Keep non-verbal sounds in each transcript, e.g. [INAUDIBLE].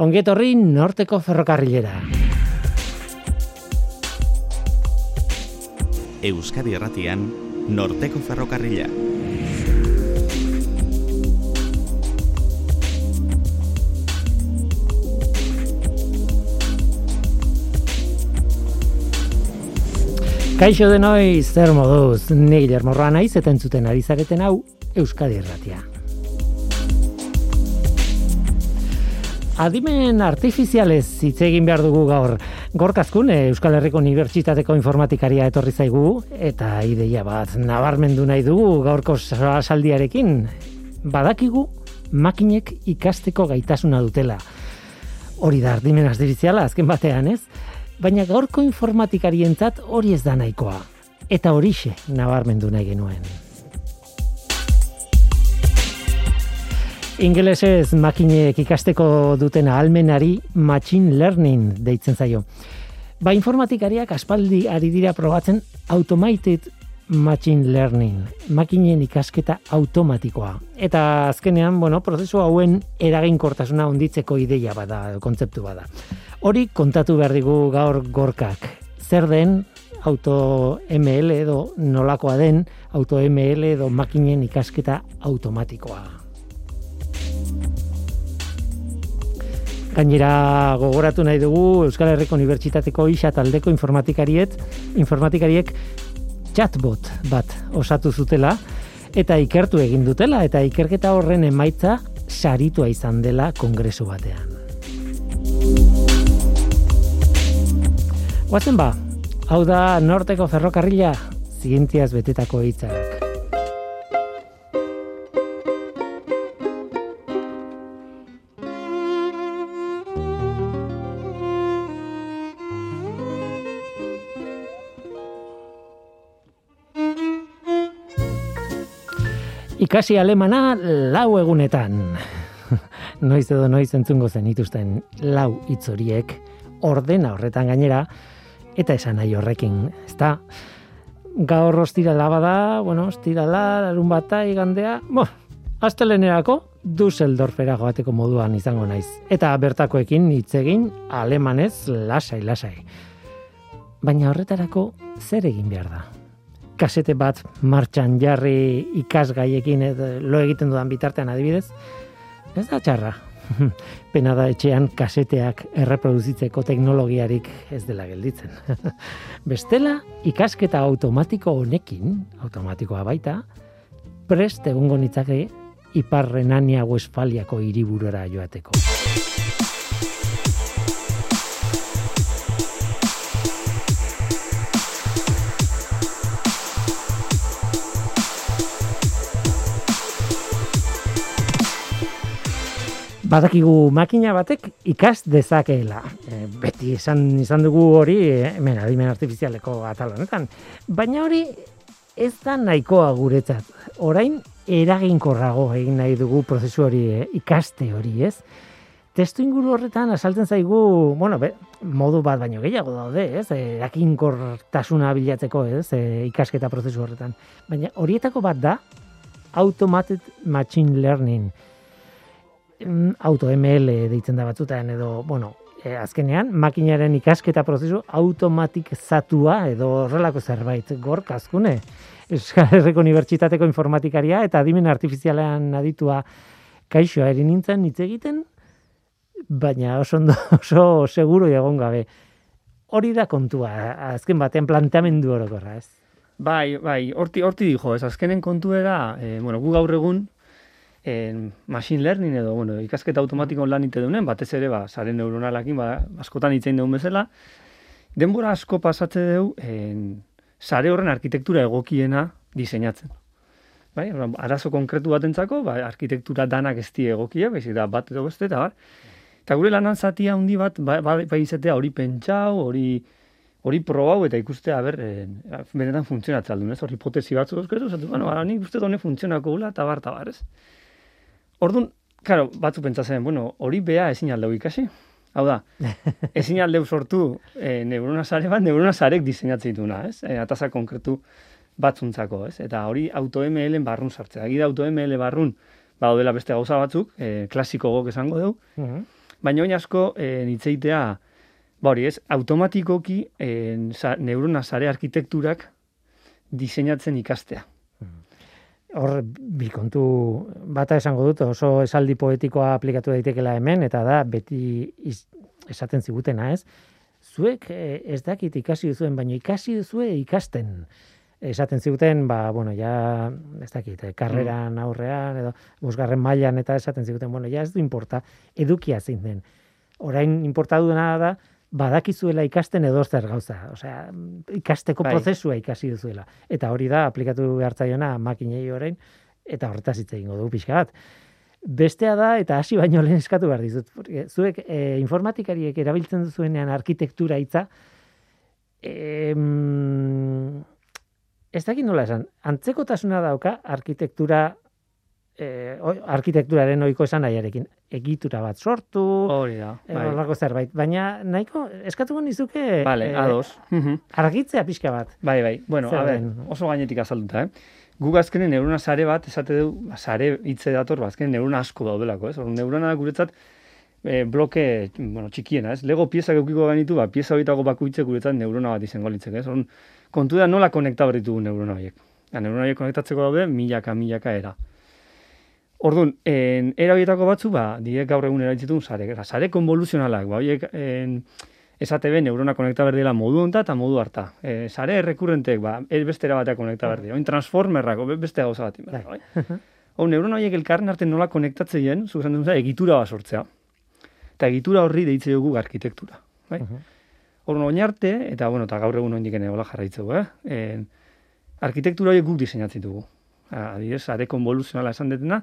Ongetorri norteko ferrokarrilera. Euskadi Erratian, norteko ferrokarrila. Kaixo denoi, zer moduz, ni Guillermo Roa naiz eta entzuten ari zareten hau Euskadi Erratia. Adimen artifizialez hitz egin behar dugu gaur. Gorkazkun, Euskal Herriko Unibertsitateko informatikaria etorri zaigu, eta ideia bat nabarmendu nahi dugu gaurko saldiarekin. Badakigu, makinek ikasteko gaitasuna dutela. Hori da, adimen artifiziala, azken batean, ez? Baina gaurko informatikarientzat hori ez da nahikoa. Eta horixe nabarmendu nahi genuen. Ingelesez makinek ikasteko duten ahalmenari machine learning deitzen zaio. Ba informatikariak aspaldi ari dira probatzen automated machine learning, makinen ikasketa automatikoa. Eta azkenean, bueno, prozesu hauen eraginkortasuna onditzeko ideia bada, kontzeptu bada. Hori kontatu behar digu gaur gorkak. Zer den auto ML edo nolakoa den auto ML edo makinen ikasketa automatikoa. Gainera gogoratu nahi dugu Euskal Herriko Unibertsitateko isa taldeko informatikariet, informatikariek chatbot bat osatu zutela eta ikertu egin dutela eta ikerketa horren emaitza saritua izan dela kongresu batean. Guazen ba, hau da norteko ferrokarrila zientiaz betetako hitzak. Ikasi alemana lau egunetan. [LAUGHS] noiz edo noiz entzungo zen ituzten lau hitz horiek ordena horretan gainera eta esan nahi horrekin, ezta? Gaur ostira bada, bueno, ostira la, larun bata igandea, bo, astelenerako Dusseldorfera joateko moduan izango naiz. Eta bertakoekin hitz egin alemanez lasai lasai. Baina horretarako zer egin behar da? Kasete bat martxan jarri ikasgaiekin edo lo egiten dudan bitartean adibidez, ez da txarra. [LAUGHS] Pena da etxean kaseteak erreproduzitzeko teknologiarik ez dela gelditzen. [LAUGHS] Bestela, ikasketa automatiko honekin, automatikoa baita, prest egungo nitzake Iparrenania Westfaliako hiriburura joateko. Badakigu makina batek ikas dezakeela. E, beti izan izan dugu hori e, hemen adimen artifizialeko atal honetan. Baina hori ez da nahikoa guretzat. Orain eraginkorrago egin nahi dugu prozesu hori e, ikaste hori, ez? Testu inguru horretan asaltzen zaigu, bueno, be, modu bat baino gehiago daude, ez? Eraginkortasuna bilatzeko, ez? E, ikasketa prozesu horretan. Baina horietako bat da automated machine learning. Mm, auto ML deitzen da batzutan edo, bueno, e, azkenean, makinaren ikasketa prozesu automatik zatua edo horrelako zerbait gork azkune. Euskal Herriko Unibertsitateko informatikaria eta adimen artifizialean aditua kaixoa erin nintzen hitz egiten, baina oso, ondo, [LAUGHS] oso seguro egon gabe. Hori da kontua, azken batean planteamendu orokorra, ez? Bai, bai, horti, horti dijo, ez azkenen kontu era, e, bueno, gu gaur egun, en machine learning edo bueno, ikasketa automatiko lan ite dunen, batez ere ba sare neuronalakin ba askotan hitzein dugun bezala, denbora asko pasatze deu en sare horren arkitektura egokiena diseinatzen. Bai, arazo konkretu batentzako, ba arkitektura danak ez die egokia, baizik da bat edo beste eta bar. Eta gure lanan zatia handi bat ba, ba, ba izatea hori pentsau, hori hori probau eta ikustea ber eh, benetan funtzionatzen aldun, ez? Hori hipotesi batzu zatu, bueno, ba, ni uste done funtzionako gula eta bar, eta bar, ez? Orduan, claro, batzu pentsatzen, bueno, hori bea ezin aldeu ikasi. Hau da, [LAUGHS] ezin aldeu sortu e, neurona sare bat, neurona sarek diseinatzen dituna, ez? E, atasa konkretu batzuntzako, ez? Eta hori auto-ML barrun sartzea. Gira auto-ML barrun, ba, dela beste gauza batzuk, e, klasiko gok esango dugu, Baina oin asko, e, nitzeitea, ba hori ez, automatikoki e, sa, neurona sare arkitekturak diseinatzen ikastea. Hor, bi kontu bata esango dut, oso esaldi poetikoa aplikatu daitekela hemen, eta da, beti iz, esaten zigutena, ez? Zuek eh, ez dakit ikasi duzuen, baina ikasi duzue ikasten. Esaten ziguten, ba, bueno, ja, ez dakit, eh, karreran aurrean, edo, bosgarren mailan eta esaten ziguten, bueno, ja ez du importa, edukia zein den. Orain importa duena da, badakizuela ikasten edo zer gauza. Osea, ikasteko Bai. prozesua ikasi duzuela. Eta hori da, aplikatu behar zaiona makinei orain, eta horretaz hitz egingo dugu pixka bat. Bestea da, eta hasi baino lehen eskatu behar dizut. Zuek e, informatikariek erabiltzen duzuenean arkitektura hitza, em, ez dakit nola esan, antzekotasuna dauka arkitektura eh, oi- arkitekturaren ohiko esan nahiarekin. Egitura bat sortu, Hori da. Eh, Bai. zerbait. Baina nahiko eskatuko nizuke Vale, eh, ados. Argitzea pixka bat. Bai, bai. Bueno, Zer a ber, den? oso gainetik azalduta, eh? Guk azkenen neurona sare bat, esate du, ba, sare hitze dator, ba, azkenen neurona asko daudelako, ez? Orduan, neurona guretzat e, bloke, bueno, txikiena, ez? Lego piezak eukiko genitu, ba, pieza horietako bakoitzek guretzat neurona bat izango litzeke, ez? Orduan, kontu da nola konekta behar ditugu neurona horiek. Ja, neurona horiek konektatzeko daude, milaka, milaka era. Orduan, en, era horietako batzu, ba, direk gaur egun erabiltzen sare. Eta sare konvoluzionalak, ba, horiek, en, esate ben neurona konekta behar dela modu honta eta modu harta. E, sare errekurrentek, ba, ez beste era bateak konekta behar. Oin transformerrak, beste gauza bat. Bai. Hau, neurona horiek elkarren arte nola konektatzeien, zu esan duen, egitura bat sortzea. Eta egitura horri deitze dugu arkitektura. Bai? Mhm. Orduan, oin arte, eta bueno, eta gaur egun oindik ere hola jarraitzeu, eh? En, arkitektura horiek guk diseinatzen dugu. Adibidez, sare konvoluzionala esan detena,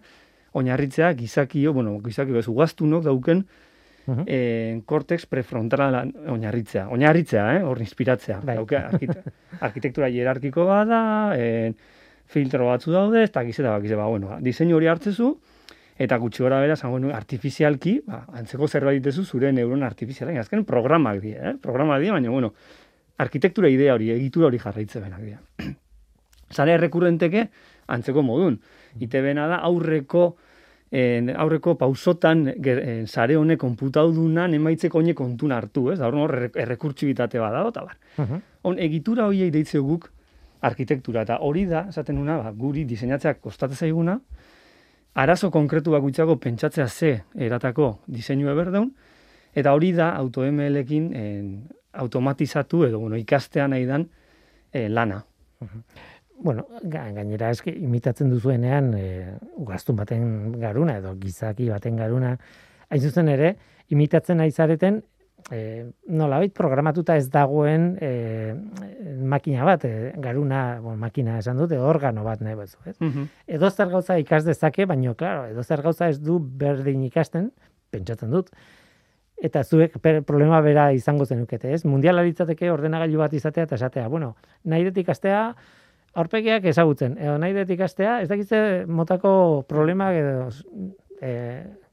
oinarritzea gizakio, bueno, gizakio ez ugaztunok dauken Mhm. eh, cortex prefrontala oinarritzea. Oinarritzea, eh? hor inspiratzea. Bai. Dauke, arkite, arkitektura hierarkiko bada, eh, filtro batzu daude, eta gizeta bakize, ba, bueno, diseinu hori hartzezu, eta gutxi gora bera, zango artifizialki, ba, antzeko zerbait ditezu zure neuron artifizialak. Azken programak dira, eh? programak dira, baina, bueno, arkitektura idea hori, egitura hori jarraitze benak dira. Zare errekurrenteke, antzeko modun. Ite bena da, aurreko, en, aurreko pausotan en, sare honek konputaudunan emaitzeko honek kontun hartu, ez? Da hor erre- errekurtsibitate bada, eta bar. Mhm. On, egitura horiei deitzeu guk arkitektura, eta hori da, esaten nuna, ba, guri diseinatzeak kostatzen zaiguna, arazo konkretu bakoitzako pentsatzea ze eratako diseinu berdeun, eta hori da AutoML-ekin en, automatizatu edo bueno, ikastea nahi dan eh, lana. Bueno, ga- gainera eske imitatzen duzuenean e, ugaztun baten garuna edo gizaki baten garuna hain zuzen ere imitatzen nahi zareten e, nolabait programatuta ez dagoen e, makina bat, e, garuna, bon, makina esan dute, organo bat nahi batzu, ez? edo zer gauza ikas dezake, baino, claro, edo zer gauza ez du berdin ikasten, pentsatzen dut. Eta zuek per, problema bera izango zenukete, ez? Mundiala litzateke ordenagailu bat izatea eta esatea, bueno, nahi dut ikastea aurpegiak ezagutzen, edo nahi dut ikastea, ez dakitze motako problemak edo e,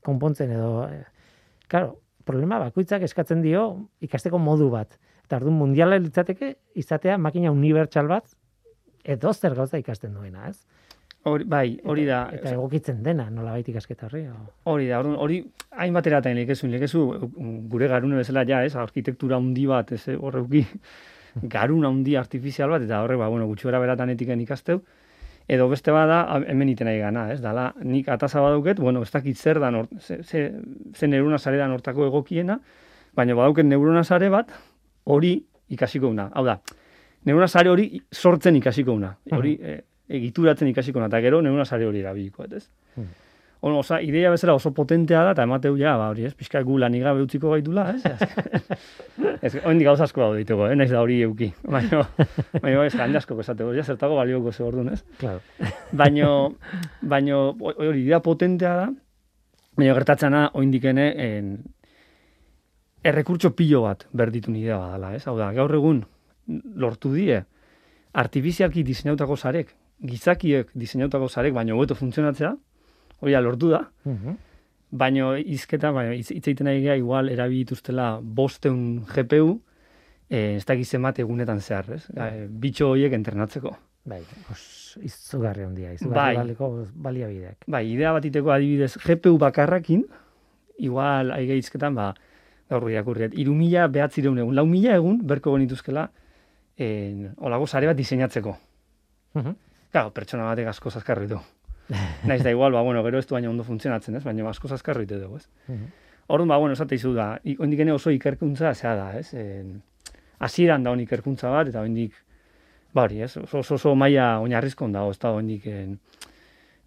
konpontzen edo, e, claro, problema bakoitzak eskatzen dio ikasteko modu bat. Eta orduan mundiala litzateke izatea makina unibertsal bat edo zer gauza ikasten duena, ez? Hori, bai, hori da. Eta egokitzen dena, nolabait ikasketa horri. o- Hori da, orduan, hori hainbat eratan lekezu, lekezu gure garune bezala ja, ez, arkitektura handi bat, ez, eh, horreuki garuna handi artifizial bat, eta horre, ba, bueno, gutxi gara beratan etiken ikasteu, edo beste bada, hemen iten nahi gana, ez, dala, nik ataza badauket, bueno, ez dakit zer da, nor, ze, ze, ze neurona sare da nortako egokiena, baina badauket neurona sare bat, hori ikasiko una. Hau da, neurona sare hori sortzen ikasiko una. Hori, eh, egituratzen ikasiko una, eta gero neurona sare hori erabiliko, ez? Hmm. Ono, oza, idea bezala oso potentea da, eta emateu ja, ba, hori, ez, pixka gu lanik gabe utziko gaitula, ez? ez, [LAUGHS] oindik gauza asko daude diteko, eh? naiz da hori euki. Baina, baina, ez, jende asko esateko, ja, zertako balioko ze orduan, ez? Claro. Baino, baino, hori, idea potentea da, baina gertatzen da, oindikene, en, errekurtso pilo bat berditu nidea badala, ez? Hau da, gaur egun lortu die, artifizialki diseinautako sarek, gizakiek diseinautako sarek, baino hobeto funtzionatzea, hori da, lortu da, Mhm. baino izketa, baino hitz egiten ari gara, igual erabilituztela bosteun GPU, eh, ez dakiz zenbat egunetan zehar, ez? Eh, bitxo horiek entrenatzeko. Bai, os, izugarri handia, Bai. izugarri baliko baliabideak. Bai, idea bat iteko adibidez, GPU bakarrakin, igual aige hizketan, ba, gaur irakurriet, iru mila behatzireun egun, lau mila egun, berko genituzkela, en, olago sare bat diseinatzeko. Mhm. Claro, pertsona batek asko azkarri du. [LAUGHS] Naiz da igual, ba, bueno, gero ez du baina ondo funtzionatzen, ez? Baina asko azkarri dugu, ez? Mhm. Orduan, ba, bueno, esate izu da, oraindik ene oso ikerkuntza zea da, ez? Hasieran da hon ikerkuntza bat, eta oraindik ba hori, ez? Oso, oso, oso maila oinarrizkon dago, ez da oraindik en,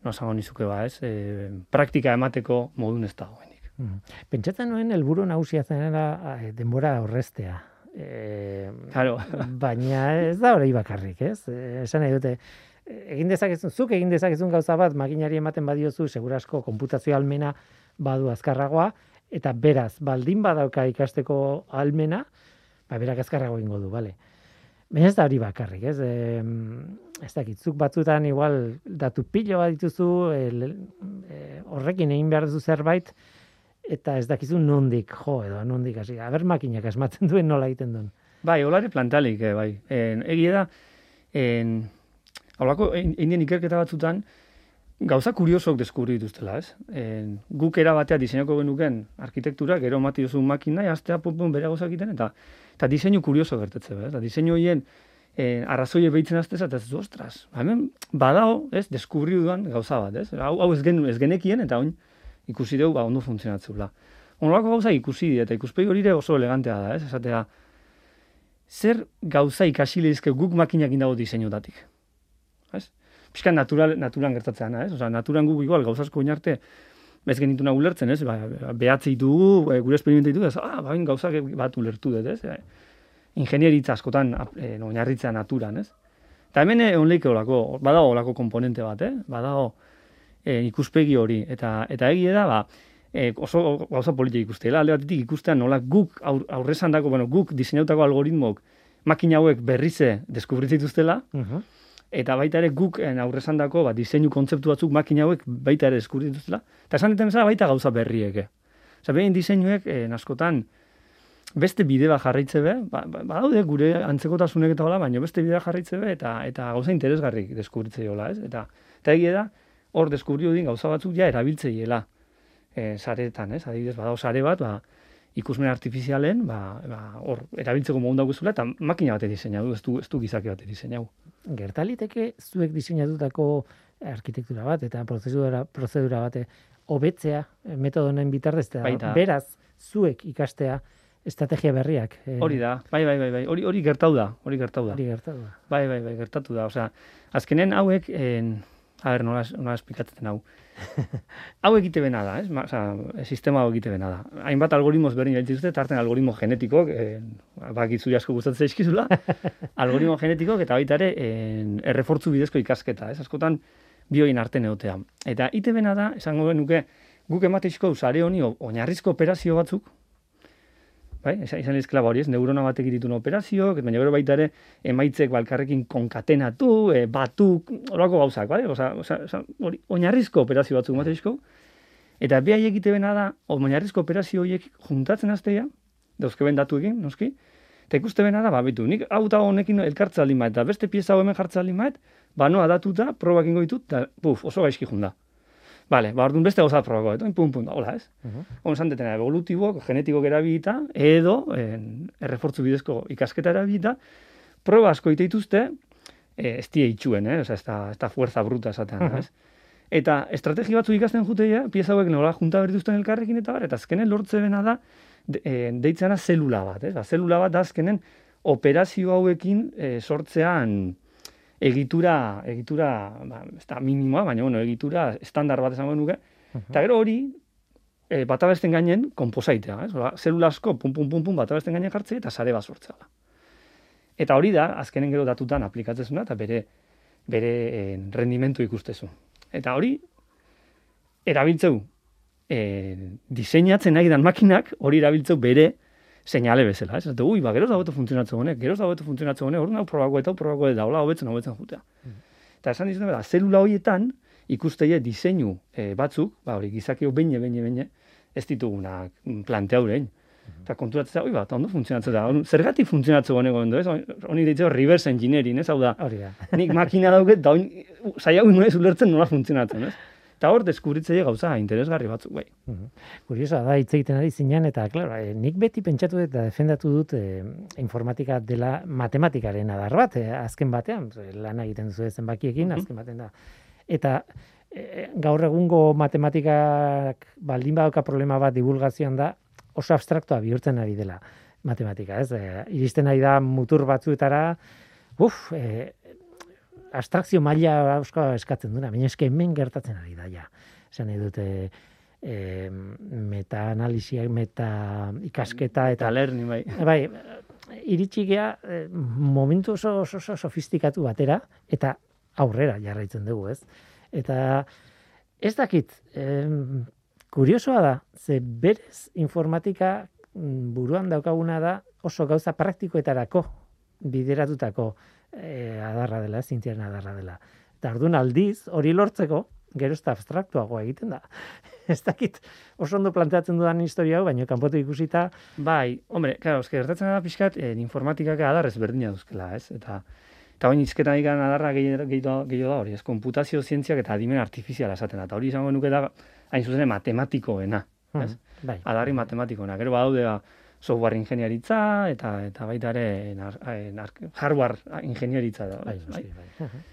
no esango nizuke ba, ez? E, praktika emateko modun ez dago oraindik. Mhm. Pentsatzen nuen helburu nagusia zenera eh, denbora horreztea. E, Claro. baina ez da hori bakarrik, ez? Eh, Esan nahi dute, eh, egin dezakezun, zuk egin dezakezun gauza bat, makinari ematen badiozu, segurasko konputazio almena badu azkarragoa, eta beraz, baldin badauka ikasteko almena, ba, berak azkarrago egingo du, bale. Baina ez da hori bakarrik, ez? E, ez dakit, zuk batzutan igual datu pilo bat dituzu, el, e, horrekin egin behar duzu zerbait, eta ez dakizu nondik jo edo nondik hasi. Aber makinak asmatzen duen nola egiten duen. Bai, holare plantalik, eh, bai. En, egia da, en, holako, indien ikerketa batzutan, gauza kuriosok deskubri dituztela, ez? En, guk era batea diseinako genuken arkitektura, gero mati duzu makina, astea pum, bere gauza egiten, eta, eta diseinu kurioso gertetze, ez? Eta diseinu horien eh, arrazoie behitzen aztez, eta ez du, ostras, hemen badao, ez, deskubri dudan gauza bat, ez? Hau, hau ez, gen, ez genekien, eta oin ikusi dugu, ba, ondo funtzionatzula. Honolako gauza ikusi eta ikuspegi hori ere oso elegantea da, ez? Esatea, zer gauza ikasi lehizke guk makinak indago diseinutatik. Ez? Piskan natural, naturan gertatzen ez? Osa, naturan guk igual gauza asko oinarte ez genituna ulertzen, ez? Ba, behatzi ditugu, e, gure esperimentu ditugu, ez? Ah, bain gauzak bat ulertu dut, ez? E, ingenieritza askotan e, oinarritzea naturan, ez? Eta hemen egon leike olako, badago olako komponente bat, eh? Badago e, ikuspegi hori. Eta, eta egie da, ba, e, oso gauza politik ikustela, alde batetik ikustean nola guk aur, aurrezan dako, bueno, guk diseinautako algoritmok makina hauek berrize deskubritzen dituztela, Mhm. Eta baita ere guk en, aurrezan dako, ba, diseinu kontzeptu batzuk makina hauek baita ere deskubritzen dituztela, eta esan diten bezala baita gauza berrieke. Osa, behin diseinuek, en, askotan, beste bide bat jarraitze be, ba, ba, badaude gure antzekotasunek eta hola, baina beste bide bat jarraitze be, eta, eta gauza interesgarri deskubritze jola, ez? Eta, eta egia da, hor deskubrio din gauza batzuk ja erabiltzeiela e, saretan, ez? Adibidez, badago sare bat, ba, ikusmen artifizialen, ba, ba, hor erabiltzeko mogun dauguzula, eta makina bate diseinatu, ez du, ez du gizaki bate diseinatu. Gertaliteke zuek diseinatutako arkitektura bat eta prozedura, prozedura bate hobetzea eh, metodo honen bitartez eta beraz zuek ikastea estrategia berriak. eh, Hori da, bai, bai, bai, bai, hori, hori gertau da, hori gertau da. Hori gertatu da. Bai, bai, bai, gertatu da. Osea, azkenen hauek, en, a ber, nola, nola esplikatzen hau. [LAUGHS] hau egite bena da, ez? Ma, osea, sistema hau egite bena da. Hainbat algoritmos berdin dituzte, tarten algoritmo genetikok, en, bakitzu asko gustatzen zaizkizula, [LAUGHS] algoritmo genetikok eta baita ere en, errefortzu bidezko ikasketa, ez? Askotan bioin arten egotea. Eta ite bena da, esango genuke, guk emateizko sare honi oinarrizko operazio batzuk, bai, izan lehizkela hori ez, neurona batek egitun operazio, baina gero baita ere emaitzek balkarrekin konkatenatu, e, batuk, horako gauzak, bai? Osa, osa, osa, hori, oinarrizko operazio batzuk emateizko, eta behai egite bena da, oinarrizko operazio horiek juntatzen azteia, dauzke ben datuekin, noski, eta ikuste bena da, ba, bitu, nik hau eta honekin elkartza bat, eta beste pieza hau hemen jartza bat, ba, noa datuta, probak ingo ditut, eta, puf, oso gaizki junda. Vale, ba, orduan beste gauza probako, eta pum, pum, hola, ez? Mhm. On esan detena, evolutibok, genetikok erabilita, edo, en, errefortzu bidezko ikasketa erabilita, proba asko ite dituzte, eh, ez die itxuen, eh? Osa, ez da, ez da fuerza bruta esatean, Mhm. ez? Eta estrategi batzu ikasten juteia, pieza hauek nola junta berdituzten elkarrekin eta bar, eta azkenen lortze bena da, de, e, deitzena zelula bat, ez? Ba, zelula bat da azkenen operazio hauekin e, sortzean egitura, egitura, ba, ez da minimoa, baina bueno, egitura estandar bat esango nuke, Eta gero hori, e, batabesten gainen, komposaitea, ez? Ola, zelula asko, pum, pum, pum, pum, batabesten gainen jartzea eta sare bat sortzea da. Eta hori da, azkenen gero datutan aplikatzezuna, eta bere, bere e, rendimentu ikustezu. Eta hori, erabiltzeu, e, diseinatzen nahi dan makinak, hori erabiltzeu bere seinale bezala, ez? Eta, ui, ba, geroz da hobeto funtzionatzen honek, geroz da hobeto funtzionatzen honek, hori hau probako eta probako eta hola hobetzen hobetzen jutea. Eta esan dizuten da, zelula horietan, ikusteie diseinu e, batzuk, ba, hori gizakio beine, beine, beine, ez ditugunak mm, planteaurein. Eta konturatzen da, oi bat, ondo funtzionatzen da. Zergatik funtzionatzen honek ondo, ez? Honi deitzeo reverse engineering, ez? Hau da, Hori da. nik makina dauket, da oin, zaiago ez ulertzen nola funtzionatzen, ez? [LAUGHS] Eta hor, deskubritzei gauza interesgarri batzuk, bai. Kuriosoa da hitz egiten ari zinean eta claro, eh, nik beti pentsatu eta defendatu dut eh, informatika dela matematikaren adar bat, eh, azken batean, lan egiten duzu zenbakiekin, Mhm. azken batean da. Eta eh, gaur egungo matematikak baldin badauka problema bat divulgazioan da, oso abstraktoa bihurtzen ari dela matematika, ez? Eh, iristen ari da mutur batzuetara, uf, eh, abstrakzio maila eusko eskatzen duna, baina eske hemen gertatzen ari da ja. Esan nahi dute e, meta-analisia, meta-ikasketa eta lerni, bai. bai, iritsi gea eh, momentu oso, oso, oso sofistikatu batera eta aurrera jarraitzen dugu, ez? Eta ez dakit, em, kuriosoa da, ze berez informatika mm, buruan daukaguna da oso gauza praktikoetarako bideratutako eh, adarra dela, zientziaren adarra dela. Eta orduan aldiz, hori lortzeko, gero ez da abstraktuagoa egiten da. [LAUGHS] ez dakit, oso ondo planteatzen dudan historia hau, baina kanpotu ikusita, Bai, hombre, claro, eske gertatzen da pixkat, eh, informatikak adarrez berdina duzkela, ez? Eta eta bain izketan ikan adarra gehiago gehiago gehiago da hori, ez? Konputazio zientziak eta adimen artifiziala esaten da. Eta hori izango nuke da, hain zuzen, matematikoena, ez? Mhm, bai. Adarri matematikoena. Gero badaude ba, software ingenieritza eta eta baita ere hardware ingenieritza da. Bai, bai. bai. Mhm.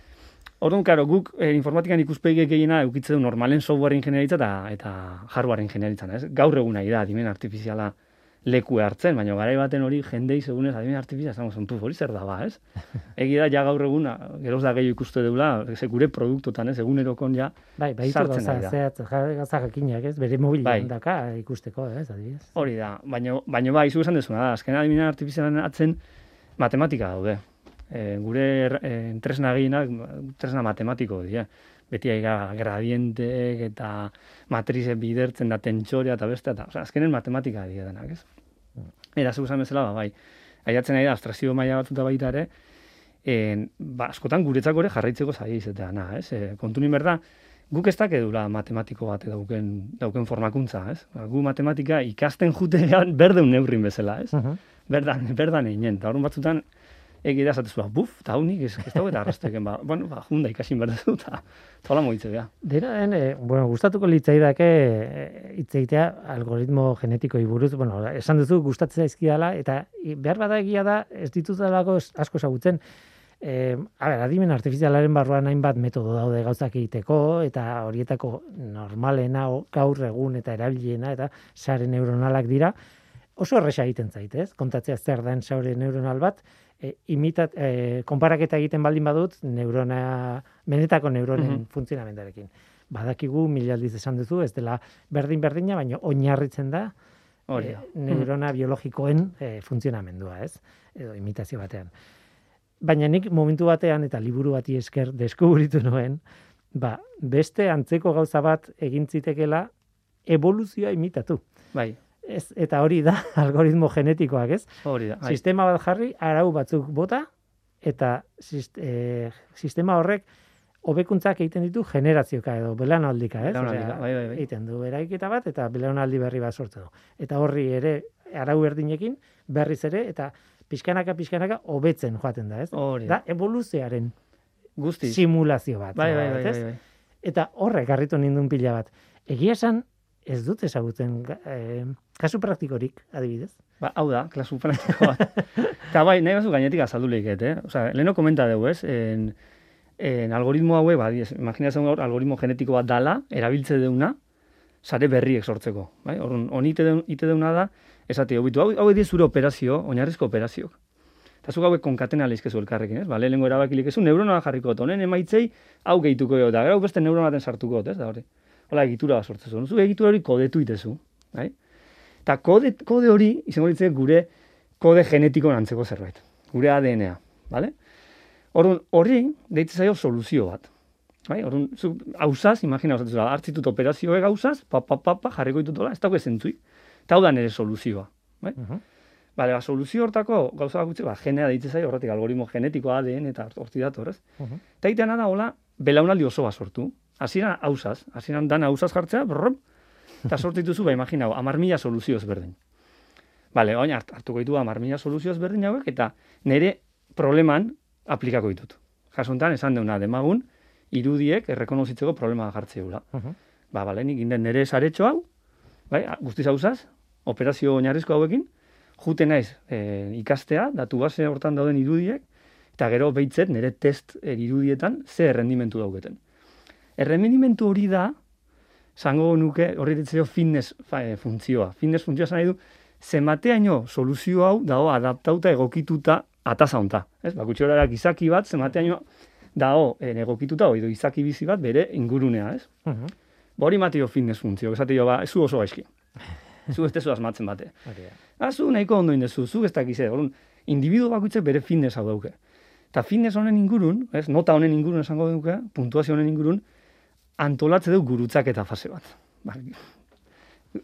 Orduan, karo, guk eh, informatikan ikuspegi gehiena eukitze du normalen software ingenieritza eta, eta hardware ingenieritzan, ez? Gaur egun nahi da, adimen artifiziala leku hartzen, baina garai baten hori jendei segunez adimen artifiziala esango zen, puf, hori zer da ba, ez? [LAUGHS] Egi da, ja gaur egun, geroz da gehiago ikuste deula, ze gure produktotan, ez? Egunerokon ja, Bai, bai, sartzen da. zehatz, ja- gauza jakinak, ez? Bere mobilean Bai. daka ikusteko, ez, adibidez. hori da. Baina, baina bai, zu esan dezuna da, azken adimen artifizialen atzen matematika daude. E, gure e, tresna gehienak, tresna matematiko dira. Beti aiga gradienteek eta matrize bidertzen da tentsorea eta beste, eta, osea, azkenen matematika dira denak, ez? Era, zu esan bezala, ba, bai. Aiatzen nahi da, abstrakzio maila batzuta baita ere, en, ba, askotan guretzako ere jarraitzeko zaila izatea, ez? E, kontunin berda, guk ez dakedula matematiko bat dauken, dauken formakuntza, ez? Ba, gu matematika ikasten jutean [LAUGHS] berdeun neurrin bezala, ez? Mhm. Berdan, berdan einen, eta horren batzutan, egi da ba, buf, eta haunik, ez, ez dago eta arrasteken, ba, bueno, ba, junda ikasin berdezu, eta tola moitze, bea. Dena den, eh, bueno, gustatuko litzaidake eh, hitz egitea algoritmo genetikoei buruz, bueno, esan duzu gustatzen zaizkidala eta behar bada egia da ez dituzalako es- asko ezagutzen. Eh, a ber, adimen artifizialaren barruan hainbat metodo daude gauzak egiteko eta horietako normalena gaur egun eta erabiliena eta sare neuronalak dira. Oso erresa egiten zait, ez? Kontatzea zer den sare neuronal bat, e, imitat, e, konparaketa egiten baldin badut, neurona, benetako neuronen Mhm. funtzionamendarekin. Badakigu, mila aldiz esan duzu, ez dela berdin-berdina, baina oinarritzen da Hori e, da. neurona biologikoen e, funtzionamendua, ez? Edo imitazio batean. Baina nik momentu batean eta liburu bati esker deskubritu nuen, ba, beste antzeko gauza bat egin zitekela evoluzioa imitatu. Bai, Ez, eta hori da [LAUGHS] algoritmo genetikoak, ez? hori da. Bai. Sistema bat jarri, arau batzuk bota, eta sist, e, sistema horrek hobekuntzak egiten ditu generazioka edo belaunaldika, ez? Belaunaldika, Osea, bai, bai, bai. Egiten du eraiketa bat eta belaunaldi berri bat sortzen du. Eta horri ere arau berdinekin berriz ere eta pixkanaka pixkanaka hobetzen joaten da, ez? Hori Da da. evoluzioaren Guztiz. simulazio bat. Bai, bai, bai, ez? bai, bai. Eta horrek garritu nindun pila bat. Egia esan, ez dut ezagutzen eh, kasu praktikorik, adibidez. Ba, hau da, klasu bat. Eta [LAUGHS] bai, nahi bazu gainetik azaldu lehiket, eh? Osa, leheno komenta dugu, ez? En, en algoritmo haue, ba, diez, imaginatzen gaur, algoritmo genetiko bat dala, erabiltze deuna, sare berriek sortzeko. Bai? Orrun, honi ite, deun, ite deuna da, esate, hau, hau, hau zure operazio, oinarrizko operazioak. Eta zuk hauek konkatena leizkezu elkarrekin, ez? Ba, lehenengo erabakilik ezu, neurona jarriko dut, honen emaitzei, hau gehituko dut, gero beste neurona baten sartuko dut, ez? Da, hori. Hola, egitura bat sortzezu. Zu egitura hori kodetu itezu, bai? Eta kode, kode hori izango litzake gure kode genetiko antzeko zerbait. Gure ADN-a, bale? Orduan, horri deitzen zaio soluzio bat. Bai, orduan, zu hausaz, imagina osatu zela, hartzitut operazioek hausaz, pa, pa, pa, pa, jarriko ditutola, ez dago zentzuik. Eta hau da nire soluzioa. Bai? Mhm. Bale, ba, soluzio hortako gauza gutxi, ba, genea deitzen zaio horretik algoritmo genetiko ADN eta horti dator, ez? Mhm. Eta egitean da, hola, belaunaldi oso bat sortu. Hasieran hausaz, hasieran dana hausaz jartzea, brrrop, eta sortu dituzu, ba, imagina, amar mila soluzio ezberdin. Bale, oin hart, hartuko ditu amar mila soluzio ezberdin hauek, eta nire probleman aplikako ditut. Jasuntan, esan deuna demagun, irudiek errekonozitzeko problema jartze gula. Ba, bale, nik inden nire saretxo hau, bai, guztiz hauzaz, operazio oinarrizko hauekin, jute naiz e, ikastea, datu base hortan dauden irudiek, eta gero behitzet nire test e, irudietan ze errendimentu dauketen. Errendimentu hori da, zango nuke horri ditzeo fitness fa, e, funtzioa. Fitness funtzioa zan nahi du, zemateaino soluzio hau dago adaptauta egokituta ataza honta. Ez, bakutxorarak izaki bat, zemateaino dago e, egokituta, edo izaki bizi bat bere ingurunea, ez? Mhm. Ba, hori matio fitness funtzio, esate jo, ba, zu oso gaizki. [LAUGHS] zu ez tezu asmatzen bate. Hori da. Ah, zu nahiko ondo indezu, zu ez dakize, orduan, individu bakoitzek bere fitness hau dauke. Eta fitness honen ingurun, ez, nota honen ingurun esango duke, puntuazio honen ingurun, antolatze du gurutzak eta fase bat. Ba,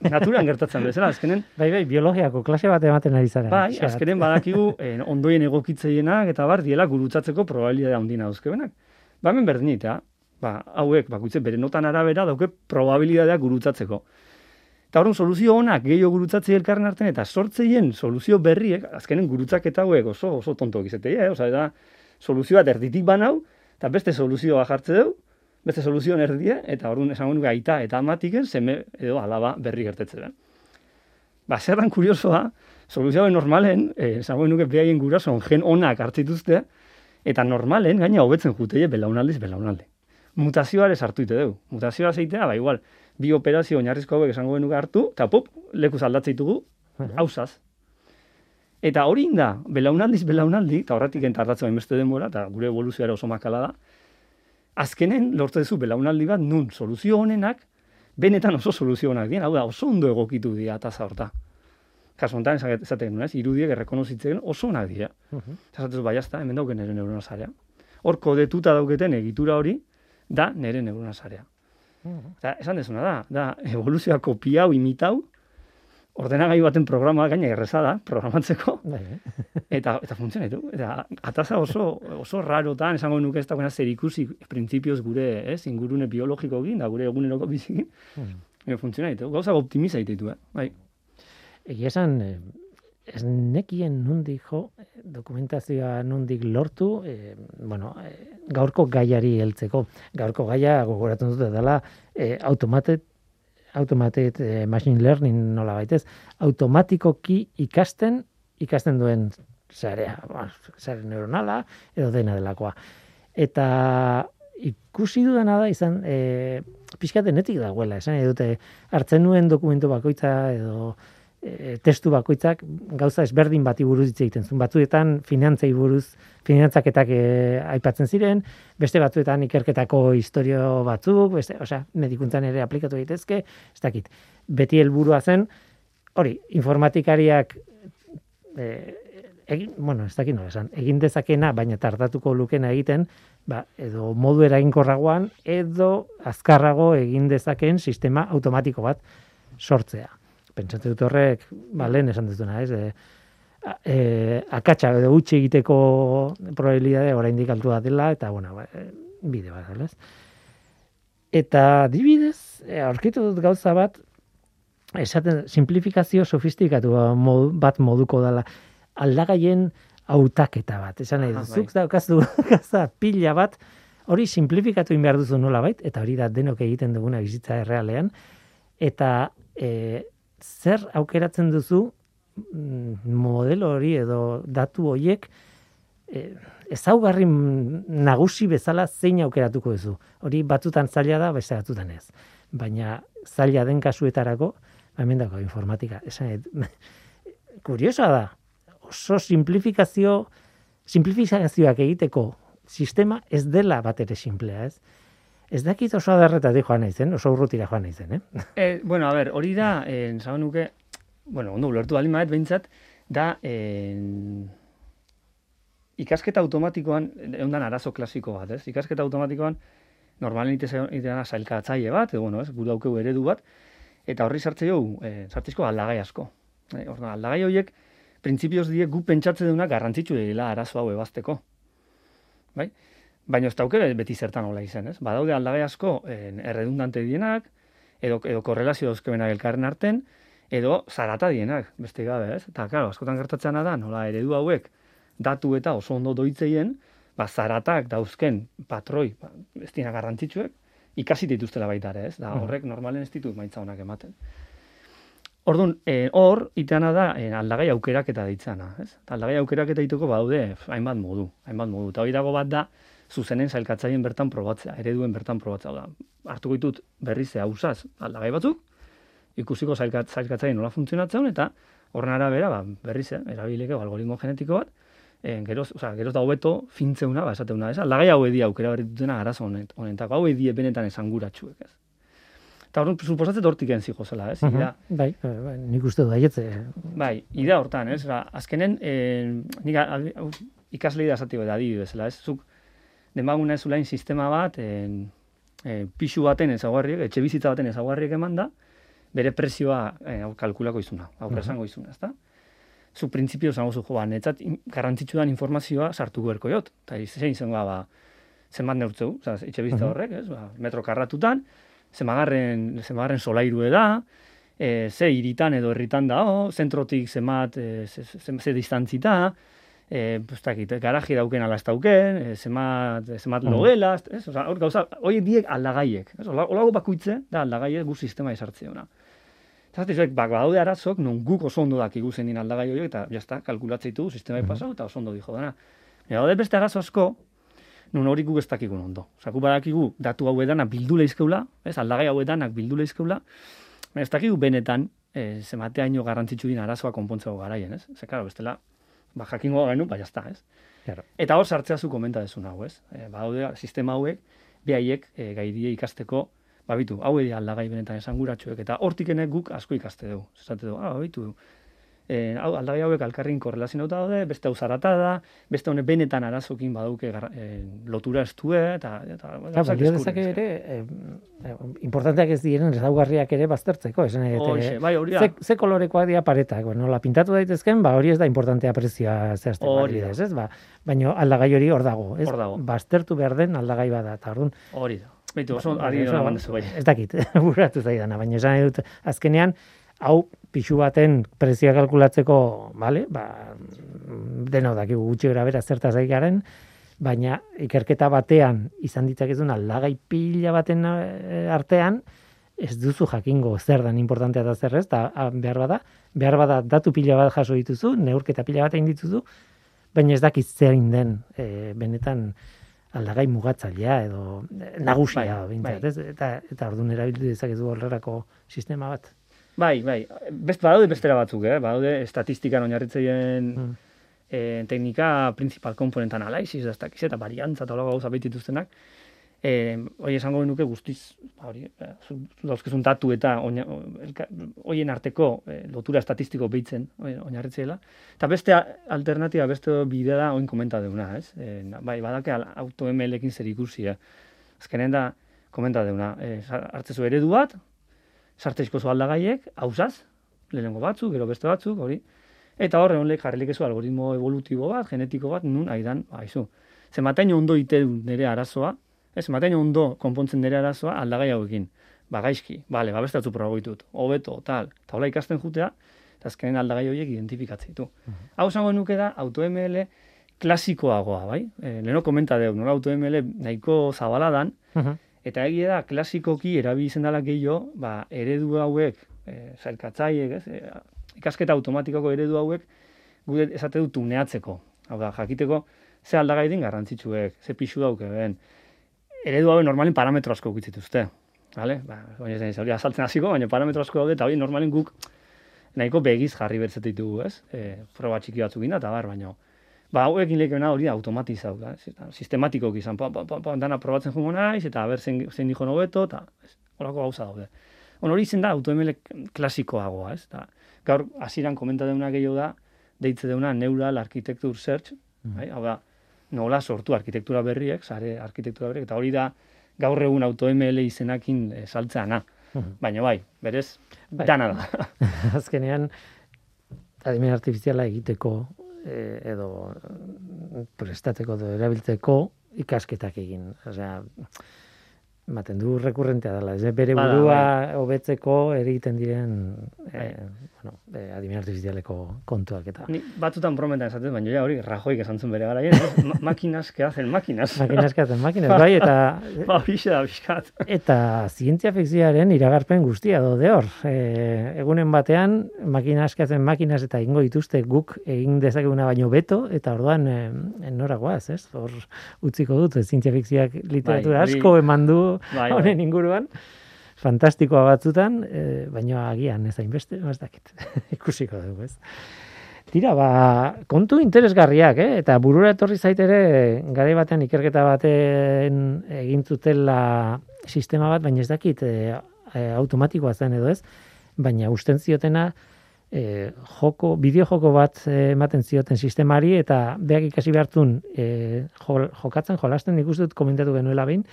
naturan gertatzen bezala, azkenen, Bai, bai, biologiako klase bat ematen ari zara. bai, azkenen badakigu [LAUGHS] eh, ondoien egokitzeienak eta bar, diela gurutzatzeko probabilidade handina dauzkebenak. Ba, hemen berdinita, ba, hauek, bakoitze bere notan arabera dauke probabilidadea gurutzatzeko. Eta horren soluzio honak gehiago gurutzatzei elkarren artean eta sortzeien soluzio berriek, azkenen gurutzak eta hauek oso, oso tontoak izatei, eh? Osa, da, soluzio bat erditik banau, eta beste soluzioa jartze dugu, beste soluzioan erdie, eta orduan esango nuke aita eta amatiken seme edo alaba berri gertetzen. Ba, zerran kuriosoa, soluzio hau normalen, eh, esango nuke behaien gurasoan gen onak hartzituzte, eta normalen, gaina hobetzen juteie belaunaldiz belaunaldi. Mutazioare sartu ite dugu. Mutazioa zeitea, ba, igual, bi operazio oinarrizko hauek esango genuke hartu, eta pop, lekuz Mhm. hausaz. Eta hori da, belaunaldiz belaunaldi, eta horretik entartatzen hainbeste denbora, eta gure evoluzioa oso makala da, azkenen lortu duzu belaunaldi bat nun soluzio honenak, benetan oso soluzio honak dien, hau da, oso ondo egokitu dira taza horta. Kasu honetan, esaten- nuen, ez, irudiek errekonozitzen oso onak dira. Mhm. Eta esatez, bai, jazta, hemen dauken nire neurona zarea. Hor kodetuta dauketen egitura hori, da nire neurona zarea. Mhm. Eta esan dezuna da, da evoluzioa kopiau, imitau, ordenagailu baten programa gaina erreza da, programatzeko, Bai, [LAUGHS] eta eta funtzionatu. Eta ataza oso oso rarotan esango nuke ez dagoena zer ikusi printzipioz gure, ez, ingurune biologikoekin da gure eguneroko bizikin. Mm. Funtziona ditu. Gauza optimiza ditu, eh? Bai. Egia esan, eh, ez nekien nundik jo, dokumentazioa nundik lortu, eh, bueno, eh, gaurko gaiari heltzeko. Gaurko gaia gogoratzen dute dela eh, automated, automated eh, machine learning nola baitez, automatikoki ikasten, ikasten duen zarea, ba, zare neuronala, edo dena delakoa. Eta ikusi dudana da izan, e, pixka denetik dagoela, esan nahi dute, hartzen nuen dokumentu bakoitza edo e, testu bakoitzak gauza ezberdin bati buruz hitz egiten zuen. Batzuetan finantzei buruz, finantzaketak e, aipatzen ziren, beste batzuetan ikerketako historio batzuk, beste, osea, medikuntzan ere aplikatu daitezke, ez dakit. Beti helburua zen, hori, informatikariak e, egin, bueno, ez dakit nola esan, egin dezakena, baina tardatuko lukena egiten, ba, edo modu eraginkorragoan, edo azkarrago egin dezakeen sistema automatiko bat sortzea. Pentsatzen dut horrek, ba, lehen esan dutuna, ez? E, a- e, akatsa edo utxe egiteko probabilidade oraindik altua dela, eta, bueno, ba, e, bide bat, ez? Eta dibidez, aurkitu dut gauza bat, esaten, simplifikazio sofistikatu modu, bat moduko dela, aldagaien hautaketa bat, esan nahi Ah, bai. zuk daukazu [LAUGHS] gauza pila bat, hori simplifikatu behar duzu nola bait, eta hori da denok egiten duguna bizitza errealean, eta e, zer aukeratzen duzu mm, modelo hori edo datu horiek e, ezaugarri nagusi bezala zein aukeratuko duzu. Hori batzutan zaila da, beste batzutan ez. Baina zaila den kasuetarako, ba, hemen dago informatika. Esan, dut, [LAUGHS] kuriosoa da, oso simplifikazio, simplifikazioak egiteko sistema ez dela bat ere simplea, ez? Ez dakit oso adarretatik joan naizen, oso urrutira joan naizen, eh? Eh, bueno, a ver, hori da, eh, nuke, bueno, ondo ulertu baldin maet behintzat, da, eh, ikasketa automatikoan, eundan arazo klasiko bat, ez? Ikasketa automatikoan, normalen itean sailkatzaile bat, edo, bueno, ez, gure daukeu eredu bat, eta horri sartze dugu, eh, sartzizko aldagai asko. Eh, orduan, aldagai horiek, printzipioz die gu pentsatze duna garrantzitsu dela arazo hau ebazteko. Bai? Baina ez dauke beti zertan hola izan, ez? Badaude aldagai asko eh, erredundante dienak, edo, edo korrelazio dauzkebenak elkarren arten, edo zarata dienak, beste gabe, ez? Eta, claro, askotan gertatzen da, nola eredu hauek, datu eta oso ondo doitzeien, ba, zaratak dauzken patroi, ba, ez dira garrantzitsuek, ikasi dituztela baita ere, ez? Da, Mhm. horrek normalen ez ditu emaitza honak ematen. Orduan, eh, hor, iteana da, eh, aldagai aukerak eta deitzana, ez? Aldagai aukerak eta dituko badaude hainbat modu, hainbat modu. Eta hori dago bat da, zuzenen zailkatzaien bertan probatzea, ereduen bertan probatzea. Da, hartuko ditut berriz hausaz aldagai batzuk, ikusiko zailkat, zailkatzaien nola funtzionatzen, eta horren arabera, ba, berriz, eh, erabileke algoritmo genetiko bat, eh, geroz, oza, geroz da hobeto fintzeuna, ba, esateuna, ez? Aldagai hau edi aukera berri dutena arazo honet, honetako, hau edi benetan esanguratsuek, ez? Eta horren, suposatzen hortik enzi zela, ez? Mhm. Ida, Bai, bai, bai, nik uste du aietze. Bai, ida hortan, ez? Ba, azkenen, eh, nik aldi- hau, ikaslei da esati da adibidez, ez? Zuk, demaguna ez ulain sistema bat, en, eh, pixu baten ezaugarriek, etxe bizitza baten ezaugarriek eman da, bere prezioa eh, hau kalkulako izuna, aurre esango izuna, ezta? Zu printzipio zango zu, jo, ba, netzat in- garrantzitsu dan informazioa sartuko berko jot, eta zein zen ba, zenbat neurtzeu, oza, etxe bizitza horrek, ez? Ba, metro karratutan, zemagarren, zemagarren solairue da, e, ze iritan edo herritan da, oh, zentrotik zemat, e, ze, ze, ze distantzita, e, bustakit, garaji dauken ala ez dauken, e, zemat, zemat Mhm. logela, ez? Oza, hor gauza, hoi diek aldagaiek, ez? Ola- Olago bakuitze, da aldagaiek gu sistema esartzeuna. Eta zuek, bak, badaude arazok, non guk oso ondo dakigu zen din aldagai horiek, eta jazta, kalkulatzeitu, sistemai pasau, eta oso ondo dijo dana. Eta daude beste arazo asko, nun hori guk ez dakigun ondo. Osa, guk badakigu datu hau edanak bildu leizkeula, ez, aldagai hau edanak bildu leizkeula, baina ez dakigu benetan, e, zemateaino garrantzitsu din arazoa konpontzeko garaien, ez? Ze, karo, bestela, ba, jakingo genu, ba, jazta, ez? Claro. Eta hor sartzea zu komenta dezun hau, ez? E, badaude sistema hauek, behaiek e, gaidie ikasteko, babitu, hau edo aldagai benetan esanguratsuek, eta hortikenek guk asko ikaste dugu. Esate dugu, ah, babitu, e, hau, aldagai hauek alkarrin korrelazionauta daude, beste hau zarata da, beste honek benetan arazokin badauke gar, e, lotura estue, eta... eta deskubritzea. dezake ere, eh, eh, importanteak ez diren ezaugarriak ere baztertzeko, esan Hoxe, eh, bai, hori da. ze, ze kolorekoak dira paretak, bueno, nola pintatu daitezken, ba hori ez da importantea prezioa zehazteko Hori ez? Ba, baino aldagai hori hor dago, ez? Hor dago. Baztertu behar den aldagai bada, eta orduan Hori da. Beitu, oso Ba, ari dira bai. Ez dakit, [LAUGHS] buratu zaidana, baina esan dut, azkenean, hau pixu baten prezioa kalkulatzeko, bale, ba, denok dakigu gutxi gara bera zertaz ari garen, baina ikerketa batean izan ditzakezun aldagai pila baten eh, artean, ez duzu jakingo zer dan importantea da zer ez, eta ah, behar bada, behar bada datu pila bat jaso dituzu, neurketa pila bat egin dituzu, baina ez dakit zein den eh, benetan aldagai mugatzailea edo eh, nagusia Bai, bai. ez? Eta eta orduan erabildu dezakezu horrelako sistema bat. Bai, bai. Best, badaude bestera batzuk, eh? Badaude estatistikan oinarritzeien Mm. eh, teknika principal component analysis, da eta variantza eta hola gauza bait dituztenak. Eh, hori esango genuke guztiz, ba, hori, eh, zu, zu dauzkezun datu eta horien arteko eh, lotura estatistiko behitzen hori oinarritzeela. Eta beste a- alternatiba, beste bidea da oin komenta deuna, ez? Eh, bai, badake al- auto-ML-ekin zer ikusia. Azkenen da, komenta deuna, eh, hartzezu eredu bat, sartzeizko zu aldagaiek, hausaz, lehenengo batzuk, gero beste batzuk, hori. Eta horre honlek jarrikezu algoritmo evolutibo bat, genetiko bat, nun aidan, haizu. Zematain ondo ite nire arazoa, ez, zematain ondo konpontzen nire arazoa aldagai hauekin. Ba, gaizki, bale, ba, beste batzu probagoitut, hobeto, tal. Eta hola ikasten jutea, eta azkenen aldagai horiek identifikatzen ditu. Hau esango nuke da, AutoML klasikoagoa, bai? E, leheno komenta deu, nola AutoML nahiko zabaladan, Mhm. Eta egia da, klasikoki erabili izan gehiago, ba, eredu hauek, e, zailkatzaiek, ez? E, ikasketa automatikoko eredu hauek, gure esate du tuneatzeko. Hau da, jakiteko, ze aldagai din garrantzitsuek, ze pixu dauke ben. Eredu hauek normalin parametro asko ukitzituzte. Vale? Ba, baina ez hori azaltzen hasiko, baina parametro asko daude, eta hori normalin guk nahiko begiz jarri bertzete ditugu, ez? E, proba txiki batzuk inda, eta bar, baina ba, hauekin lekeena hori da automatizau, da? Eta sistematikoki izan, pa, pa, pa, pa, dana probatzen jungo naiz, eta ber zein, zein dijo hobeto, eta horako gauza daude. On, hori izen da AutoML klasikoagoa, ez? Da, gaur, hasieran komenta deuna gehiago da, deitze deuna Neural Architecture Search, bai? hau da, nola sortu arkitektura berriek, sare arkitektura berriek, eta hori da, gaur egun AutoML izenakin e, saltzeana. Mhm. Baina bai, berez, Bai. dana da. [LAUGHS] Azkenean, adimen artifiziala egiteko eh, edo mm, prestateko edo erabiltzeko ikasketak egin. Osea, ematen du rekurrentea dela, ez bere Bada, burua bai. hobetzeko egiten diren eh, bueno, eh, adimen artifizialeko kontuak eta Ni batzutan brometan esaten, baina ja hori rajoik esan zuen bere garaien, ez? Ma makinas que hacen makinas. [LAUGHS] makinas que hacen makinas, [LAUGHS] bai, eta Ba, horixe da, pixkat. eta zientzia fikzioaren iragarpen guztia daude hor. E, egunen batean makina askatzen makinas eta ingo dituzte guk egin dezakeguna baino beto eta orduan e, nora goaz, ez? Hor utziko dut zientzia fikzioak literatura Bai, asko eman du Bai, [LAUGHS] bai. honen inguruan. Fantastikoa batzutan, e, baino agian ez hainbeste, ez dakit. [LAUGHS] Ikusiko dugu, ez? Tira, ba, kontu interesgarriak, eh? eta burura etorri zait ere, garai batean ikerketa baten egin zutela sistema bat, baina ez dakit e, e, automatikoa zen edo ez, baina usten ziotena e, joko, bideojoko bat e, ematen zioten sistemari, eta beak ikasi behartun e, jol, jokatzen, jolasten ikusten dut komentatu genuela behin,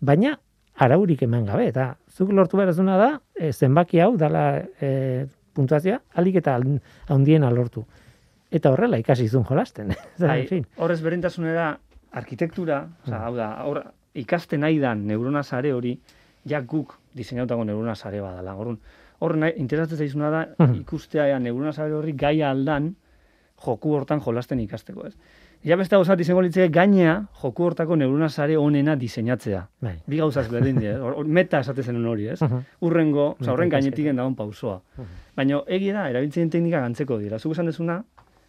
baina araurik eman gabe, eta zuk lortu berazuna da, e, zenbaki hau, dala e, puntuazioa, alik eta handiena lortu. Eta horrela ikasi zuen jolasten. [LAUGHS] En fin. horrez berintasunera arkitektura, oza, hau da, hor, ikasten nahi dan neurona sare hori, ja guk diseinautako neurona sare badala. Orrun, hor interesatzen zaizuna da, Mhm. ikustea ea neurona sare horri gai aldan joku hortan jolasten ikasteko, ez? Ja beste gauzat izango litzeke gainea joku hortako neurona sare onena diseinatzea. Bai. Bi gauzaz berdin dira, [LAUGHS] meta esaten zenun hori, ez? Mhm. Urrengo, oza, horren gainetik dagoen pausoa. Mhm. Baina egia da, erabiltzen teknika gantzeko dira. Zuk esan dezuna,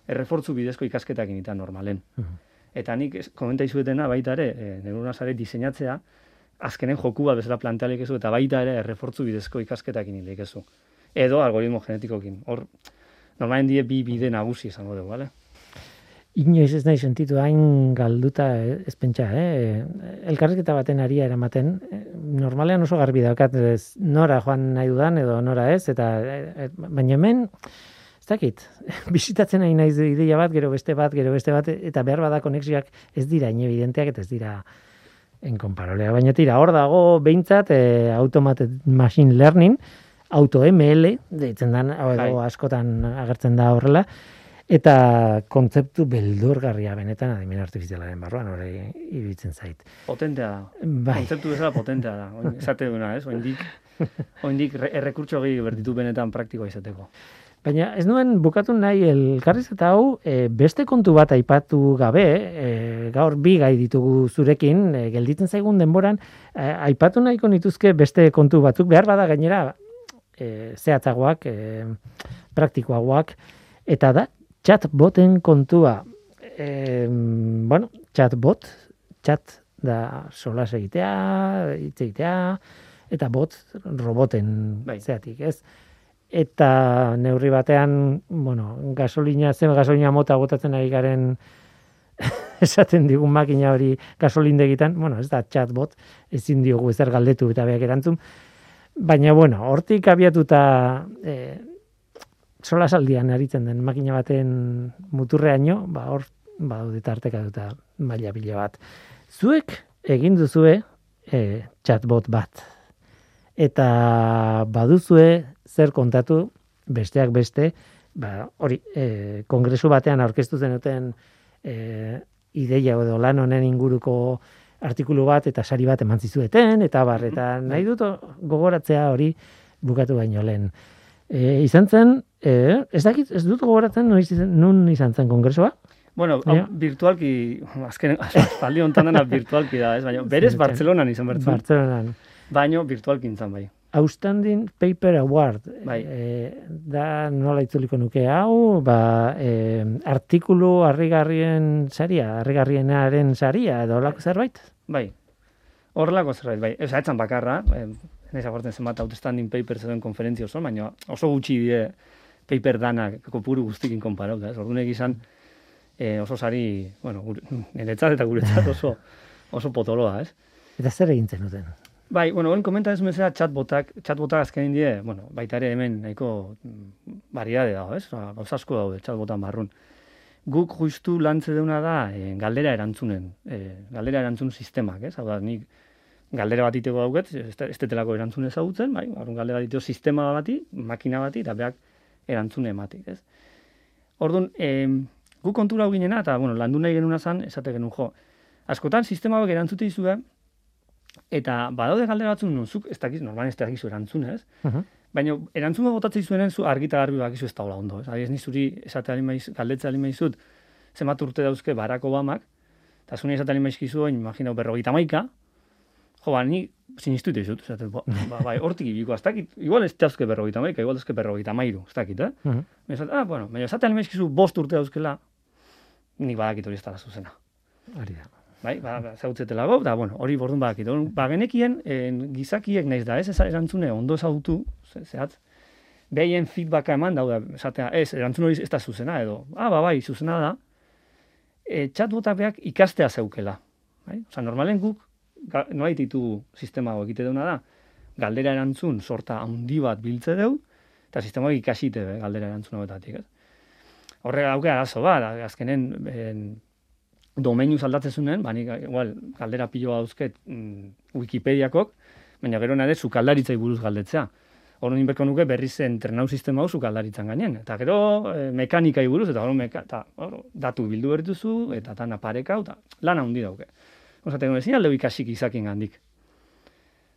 errefortzu bidezko ikasketak egita normalen. Mhm. Eta nik komenta izuetena baita ere, e, neurona sare diseinatzea, azkenen joku bat bezala plantealik ezu, eta baita ere errefortzu bidezko ikasketak inileik ezu. Edo algoritmo genetikokin. Hor, normalen die bi bide nagusi izango dugu, bale? Inoiz ez nahi sentitu hain galduta ez pentsa, eh? Elkarrizketa baten aria eramaten, eh, normalean oso garbi daukat ez, nora joan nahi dudan edo nora ez, eta eh, eh, baina hemen, ez dakit, [LAUGHS] bisitatzen nahi naiz ideia bat, gero beste bat, gero beste bat, eta behar bada konexioak ez dira inevidenteak eta ez dira enkonparolea. Baina tira, hor dago behintzat eh, automated machine learning, auto ML, deitzen dan, edo Bai. askotan agertzen da horrela, eta kontzeptu beldurgarria benetan adimen artifizialaren barruan hori iruditzen zait. Potentea da. Bai, Kontzeptu bezala potentea da. Oin, esate duna, ez? Oindik, [LAUGHS] oindik re- errekurtso gehi berditu benetan praktikoa izateko. baina ez nuen bukatu nahi elkarrizketa hau e, beste kontu bat aipatu gabe, e, gaur bi gai ditugu zurekin, e, gelditzen zaigun denboran, e, aipatu nahiko nituzke beste kontu batzuk, behar bada gainera e, zehatzagoak, e, praktikoagoak, eta da chatboten kontua. E, bueno, chatbot, chat da solas egitea, hitz egitea, eta bot roboten Bai. zeatik, ez? Eta neurri batean, bueno, gasolina, zen gasolina mota botatzen ari garen [LAUGHS] esaten digun makina hori gasolindegitan, bueno, ez da chatbot, ezin diogu ezer galdetu eta beak erantzun, baina, bueno, hortik abiatuta e, solasaldian aritzen den makina baten muturreaino, ba, hor, badaude tarteka duta maila pila bat. Zuek egin duzue e, chatbot bat. Eta baduzue zer kontatu besteak beste, ba, hori, e, kongresu batean aurkeztu zenuten e, ideia edo lan honen inguruko artikulu bat eta sari bat eman zizueten, eta bar, eta nahi dut gogoratzea hori bukatu baino lehen. E, izan zen, e, ez dakit, ez dut gogoratzen noiz izan, nun izan zen kongresua? Bueno, hau, virtualki, azken, aspaldi hontan dena virtualki da, ez? Baina, [LAUGHS] berez Bartzelonan izan bertzen. Bartzelonan. Baino, virtualki intzan bai. Outstanding Paper Award. Bai. E, da nola itzuliko nuke hau, ba, e, artikulu harrigarrien saria, harrigarrienaren saria, edo holako zerbait? Bai. Horrelako zerbait, bai. Ez etzan bakarra, eh, naiz agortzen zenbat outstanding paper zeuden konferentzia oso, baina oso gutxi die paper danak kopuru guztikin konparauta, ez? Orduan izan eh, oso sari, bueno, niretzat eta guretzat oso [LAUGHS] oso potoloa, ez? Eta zer egin zenuten? Bai, bueno, hori komenta ez bezala chatbotak, chatbotak azkenin die, bueno, baita ere hemen nahiko mm, variade dago, ez? Osa, Gauza asko daude chatbotan barrun. Guk justu lantze deuna da e, galdera erantzunen, e, galdera erantzun sistemak, ez? Hau da, nik galdera bat iteko dauket, ez detelako erantzun ezagutzen, bai? Orduan galdera iteko sistema bati, makina bati, eta beak erantzune ematik, ez? Orduan, e, guk kontura hau ginena, eta, bueno, landu nahi genuna zan, esate genuen jo. Askotan, sistema hauek erantzute izue, Eta badaude galdera batzuk non zuk ez dakiz, normalan ez dakizu erantzun, ez? Mhm. Baina erantzun botatzen zuenen zu argita garbi bakizu ez daula ondo, ez? Adiez ni zuri esate ali maiz, galdetzen ali maizut, zenbat urte dauzke Barack Obamak, eta zuni esate ali maizkizu, oin, imaginau, berrogeita maika, jo, ba, ni sinistu dizut, esate, ba, ba, bai, hortik ibiko, ez dakit, igual ez dauzke berrogeita maika, igual dauzke berrogeita mairu, ez dakit, eh? Mhm. Baina esate, ah, bueno, baina esate ali maizkizu bost urte dauzkela, ni badakit hori ez dela zuzena. Hori da. Bai, ba, ba, zautzetela gau, da, bueno, hori bordun badakit. Ba, genekien, en, gizakiek naiz da, ez, ez erantzune ondo ezagutu, ze, zehatz, behien feedbacka eman dauda, esatea, ez, erantzun hori ez da zuzena, edo, ah, ba, bai, zuzena da, e, chatbotak beak ikastea zeukela. Bai? Osa, normalen guk, nola ditugu sistema hau egite deuna da, galdera erantzun sorta handi bat biltze deu, eta sistema hori ikasite be, galdera erantzun hauetatik, ez? Horrega dauke arazo bat, azkenen en, domeinu aldatzen zuen, ba, nik, igual, galdera piloa dauzket mm, Wikipediakok, baina gero nade sukaldaritzai buruz galdetzea. Horren inberko nuke berriz entrenau sistema hau sukaldaritzan gainen. Eta gero e, mekanikai buruz, eta gero meka, datu bildu bertuzu, eta tan aparekau, eta lana handi dauke. Osaten gure, zin alde ikasik izakin gandik.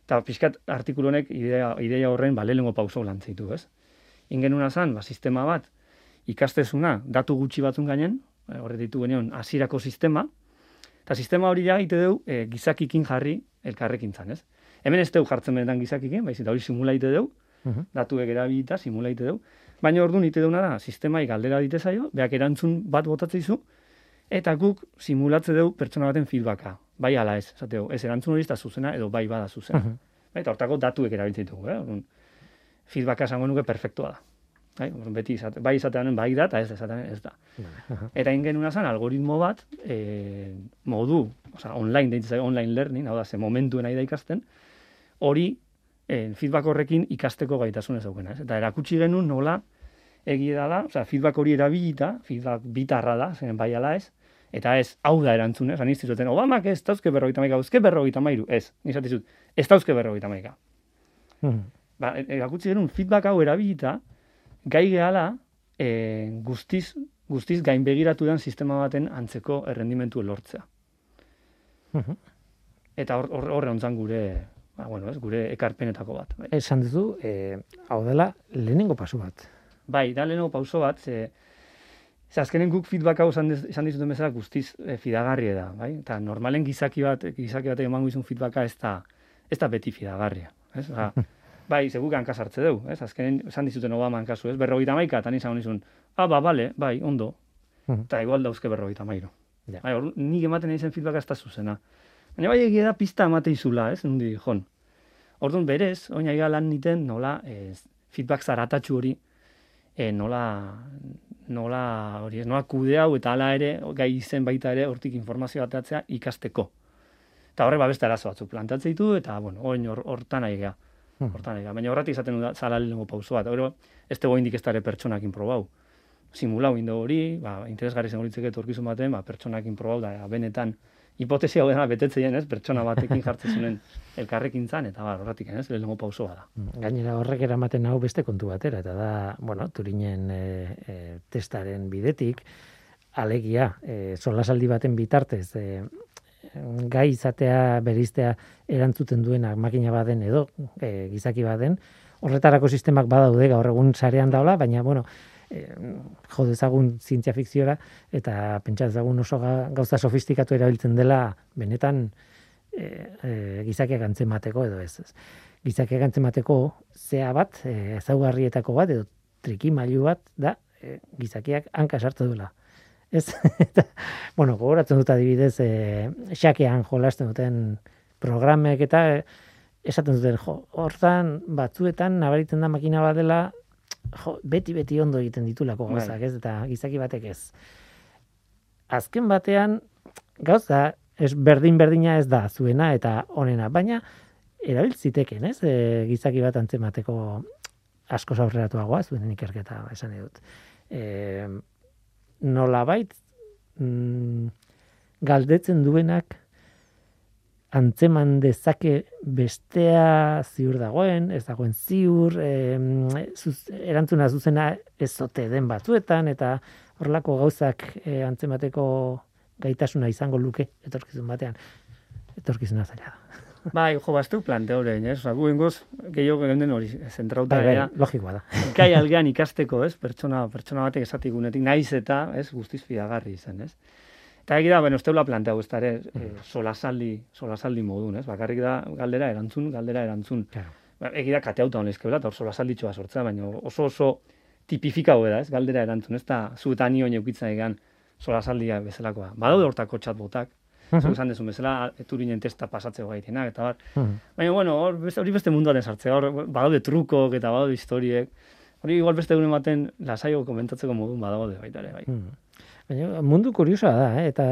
Eta pixkat artikulu honek idea, ideia horren ba, lehenengo pauso lantzeitu, ez? Ingenuna zan, ba, sistema bat, ikastezuna, datu gutxi batzun gainen, e, horre ditu genion, hasierako sistema, eta sistema hori ja egite dugu e, gizakikin jarri elkarrekin zan, ez? Hemen ez dugu jartzen benetan gizakikin, baizik eta hori simula egite dugu, Mhm. datuek erabilita, simula egite dugu, baina orduan ite duguna da, sistemai galdera dite zaio, beak erantzun bat botatzeizu, eta guk simulatze dugu pertsona baten feedbacka. Bai ala ez, dugu, ez erantzun hori ez da zuzena, edo bai bada zuzena. Mhm. Bai, eta hortako datuek erabiltzen ditugu, eh? Orduan, feedbacka esango nuke perfektua da. Bai, orduan, beti izate, bai izatean bai da, eta ez esatean ez da. Aha. Eta ingenuna zen algoritmo bat, e, modu, osea, online, deitzen online learning, hau da, ze momentuen nahi da ikasten, hori e, feedback horrekin ikasteko gaitasun ez daukena. Eta erakutsi genuen nola egia dela, osea, feedback hori erabilita, feedback bitarra da, zen bai ala ez, eta ez, hau da erantzun, ez, aniz zuten, Obamak ez dauzke berrogeita maika, dauzke berrogeita mairu, ez, nizatizut, ez dauzke berrogeita maika. Mhm. Ba, e- erakutsi genuen feedback hau erabilita, gai gehala, e, guztiz, guztiz gain begiratu den sistema baten antzeko errendimentu lortzea. Mhm. Eta hor- hor- horre ontzan gure, ba, bueno, ez, gure ekarpenetako bat. Bai. Esan duzu, eh, hau dela lehenengo pasu bat. bai, da lehenengo pauso bat, ze, ze azkenen guk feedback hau esan, dizuten bezala guztiz e, fidagarria da, bai? Eta normalen gizaki bat, gizaki bat emango izun feedbacka ez da, ez da beti fidagarria, ez? Osa, [LAUGHS] bai, ze guk hanka sartze dugu, ez? Azkenen esan dizuten Obaman kasu, ez? Berrogeita maika, eta nizan izun, ah, ba, bale, bai, ondo, eta igual dauzke berrogeita mairu. Ja. Bai, ordu- nik ematen zen feedbacka ez da zuzena. Baina bai egia da pista emate izula, ez? Nundi, jon. Orduan berez, oin aiga lan niten nola ez, feedback zaratatxu hori e, nola, nola, hori ez, nola kude hau eta hala ere, gai izen baita ere, hortik informazio atatzea ikasteko. Eta horre, ba, beste arazo batzuk plantatzen ditu, eta, bueno, hor- hortan nahi gea. Mhm. Hortan nahi gea. Baina horretik izaten da, zala lehenengo pauso bat. Gero, ez dago indik ez dara pertsonakin probau. Simulau indo hori, ba, interesgarri zen horitzeke etorkizun baten, ba, pertsonakin probau da, benetan, hipotesi hau dena betetzeien, ez, pertsona batekin jartzen zuen elkarrekin zan, eta ba, horretik, ez, lehenengo pauso bada. Gainera horrek eramaten hau beste kontu batera, eta da, bueno, Turinen e, e, testaren bidetik, alegia, e, solasaldi baten bitartez, e, gai izatea, beriztea erantzuten duenak makina baden edo e, gizaki baden, horretarako sistemak badaude gaur egun sarean daula, baina, bueno, e, jo dezagun zientzia fikziora eta pentsa dezagun oso ga- gauza sofistikatu erabiltzen dela benetan e, e, gizakiak antzemateko edo ez. ez. Gizakiak antzemateko zea bat, e, ezaugarrietako bat edo trikimailu bat da e, gizakiak hanka sartu duela. Ez? [LAUGHS] Eta, bueno, gogoratzen dut adibidez, e, xakean jolasten duten programek eta e, esaten duten, jo, hortan batzuetan nabaritzen da makina bat dela jo, beti beti ondo egiten ditulako Bai. gauzak, ez? Eta gizaki batek ez. Azken batean gauza ez berdin berdina ez da zuena eta honena, baina erabiltziteken, ez? E, gizaki bat antzemateko asko aurreratuagoa zuen ikerketa esan nahi dut. E, nolabait mm, galdetzen duenak antzeman dezake bestea ziur dagoen, ez dagoen ziur, em, zuz, erantzuna zuzena ez ote den batzuetan, eta horrelako gauzak e, antzemateko gaitasuna izango luke etorkizun batean. Etorkizuna zaila da. [LAUGHS] Bai, jo, baztu plante horrein, ez? Osa, guen goz, gehiago genden hori, zentrauta Bai, bai, logikoa da. [LAUGHS] Kai algean ikasteko, ez? Pertsona, pertsona batek esatik gunetik, naiz eta, ez? Guztiz fidagarri izan, ez? Eta egira, bueno, ez teula plantea ez ere, eh, solasaldi, solasaldi modun, ez? Bakarrik da galdera erantzun, galdera erantzun. Claro. Ba, egira kateauta honezkebela, eta hor solasalditxoa sortzea, baina oso oso tipifikago da, ez? Galdera erantzun, ez da, zu eta ni oin eukitzen egan solasaldia bezalakoa. Badaude hortako chatbotak, zu esan dezun bezala, eturinen testa pasatzeko gaitenak, eta bar. Mhm. Baina, bueno, hor, hori beste munduaren sartzea, hor, badaude trukok eta badaude historiek. Hori igual beste egunen baten lasaio komentatzeko modun badaude baita ere, bai. Mhm. Baina mundu kuriosoa da, eh? eta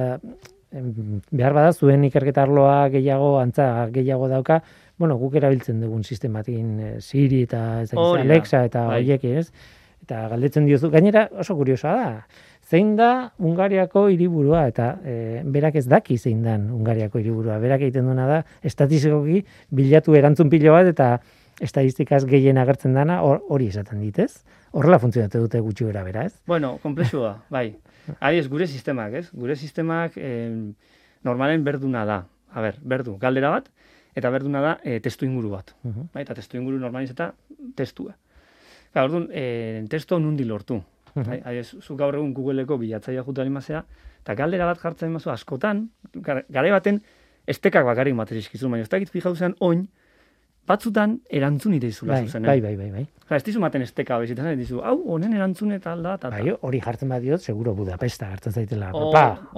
behar bada zuen ikerketa arloa gehiago, antza gehiago dauka, bueno, guk erabiltzen dugun sistematin eh, Siri eta ez da, Alexa eta bai. horiek, ez? Eta galdetzen diozu, gainera oso kuriosoa da. Zein da Ungariako hiriburua eta e, berak ez daki zein dan Ungariako hiriburua. Berak egiten duena da estatistikoki bilatu erantzun pilo bat eta estadistikaz gehien agertzen dana hor- hori esaten ditez. Horrela funtzionatu dute gutxi bera bera, ez? Bueno, komplexu da, bai. Ari ez, gure sistemak, ez? Gure sistemak em, normalen berduna da. A ber, berdu, galdera bat, eta berduna da e, testu inguru bat. Mhm. Bai, eta testu inguru normaliz eta testua. Eta orduan, e, testo nundi lortu. Bai, adibidez, zu gaur egun Googleko bilatzaia jutu alimazea, eta galdera bat jartzen mazu askotan, gar- garai baten, estekak bakarrik materizkizu, baina ez dakit fijau zen oin, batzutan erantzun ite izula Bai, zuzen. bai, bai, bai, bai. Osa, ez dizu maten esteka bezitzen, ez dizu, hau, honen erantzun eta alda, eta Bai, hori jartzen badiot, seguro Budapesta hartzen zaitela. O-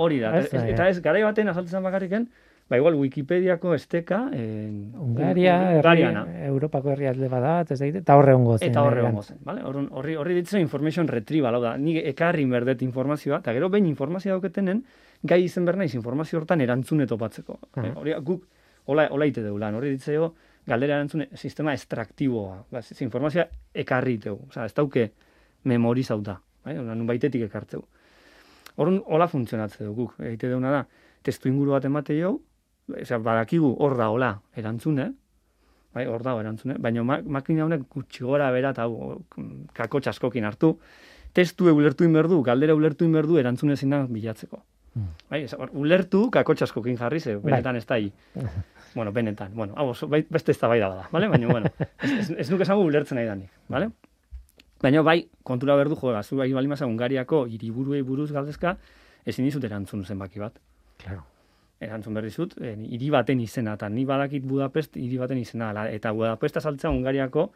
hori da, Ez, ez, bai, eta ez, garai baten azaltzen bakarriken, ba igual Wikipediako esteka, en, Ungaria, herri. Europako herrialde bada, ez dakit, eta horre hongo zen. Eta horre eh, hongo zen, bale? Horri, horri, ditzen information retrieval, hau da, ni ekarri berdet informazioa, eta gero behin informazioa dauketenen, gai izen behar naiz informazio hortan erantzune topatzeko. Aha. Eh, Hori, guk, hola, hola ite deu lan, horri ditzeo, galdera erantzune sistema estraktiboa, ba, informazioa ekarri iteu, oza, ez dauke memorizauta, bai? Ona, nun baitetik ekartzeu. Horren, hola funtzionatze du guk, egite deuna da, testu inguru bat emate jau, osea, badakigu hor da hola erantzune, bai, hor dago erantzune, baina ma makina honek gutxi gora bera eta kako txaskokin hartu, testu ulertu inberdu, galdera ulertu inberdu erantzune ezin da bilatzeko. Mm. Bai, hor, ulertu kako txaskokin jarri ze, benetan ez da hi. [LAUGHS] bueno, benetan, bueno, hau, oso, bai, beste ez da bai da bada, vale? baina, bueno, ez, ez, ez nuke esango ulertzen nahi danik, vale? Baina bai, kontura berdu jo, zu bai bali masa Ungariako hiriburuei buruz galdezka, ezin dizut erantzun zenbaki bat Claro. erantzun berri zut, eh, hiri baten izena, eta ni badakit Budapest hiri baten izena, ala, eta Budapest azaltzea Ungariako,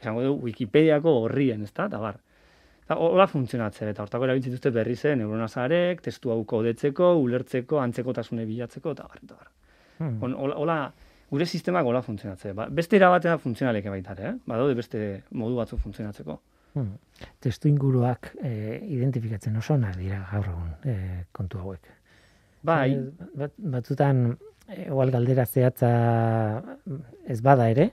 esango du, Wikipediako horrien, ez da, eta bar. Eta hola funtzionatzen, eta hortako erabiltzen dituzte berri zen, neuronazarek, testu hau kodetzeko, ulertzeko, antzekotasune bilatzeko, eta bar, eta bar. Hmm. On, hola, hola, gure sistemak hola funtzionatzen. Ba, beste erabatea funtzionaleke baita ere, eh? badaude beste modu batzu funtzionatzeko. Hmm. Testu inguruak eh, identifikatzen oso onak dira gaur egun eh, kontu hauek. Bai, Eh, Bat, batzutan, eh, igual galdera zehatza ez bada ere,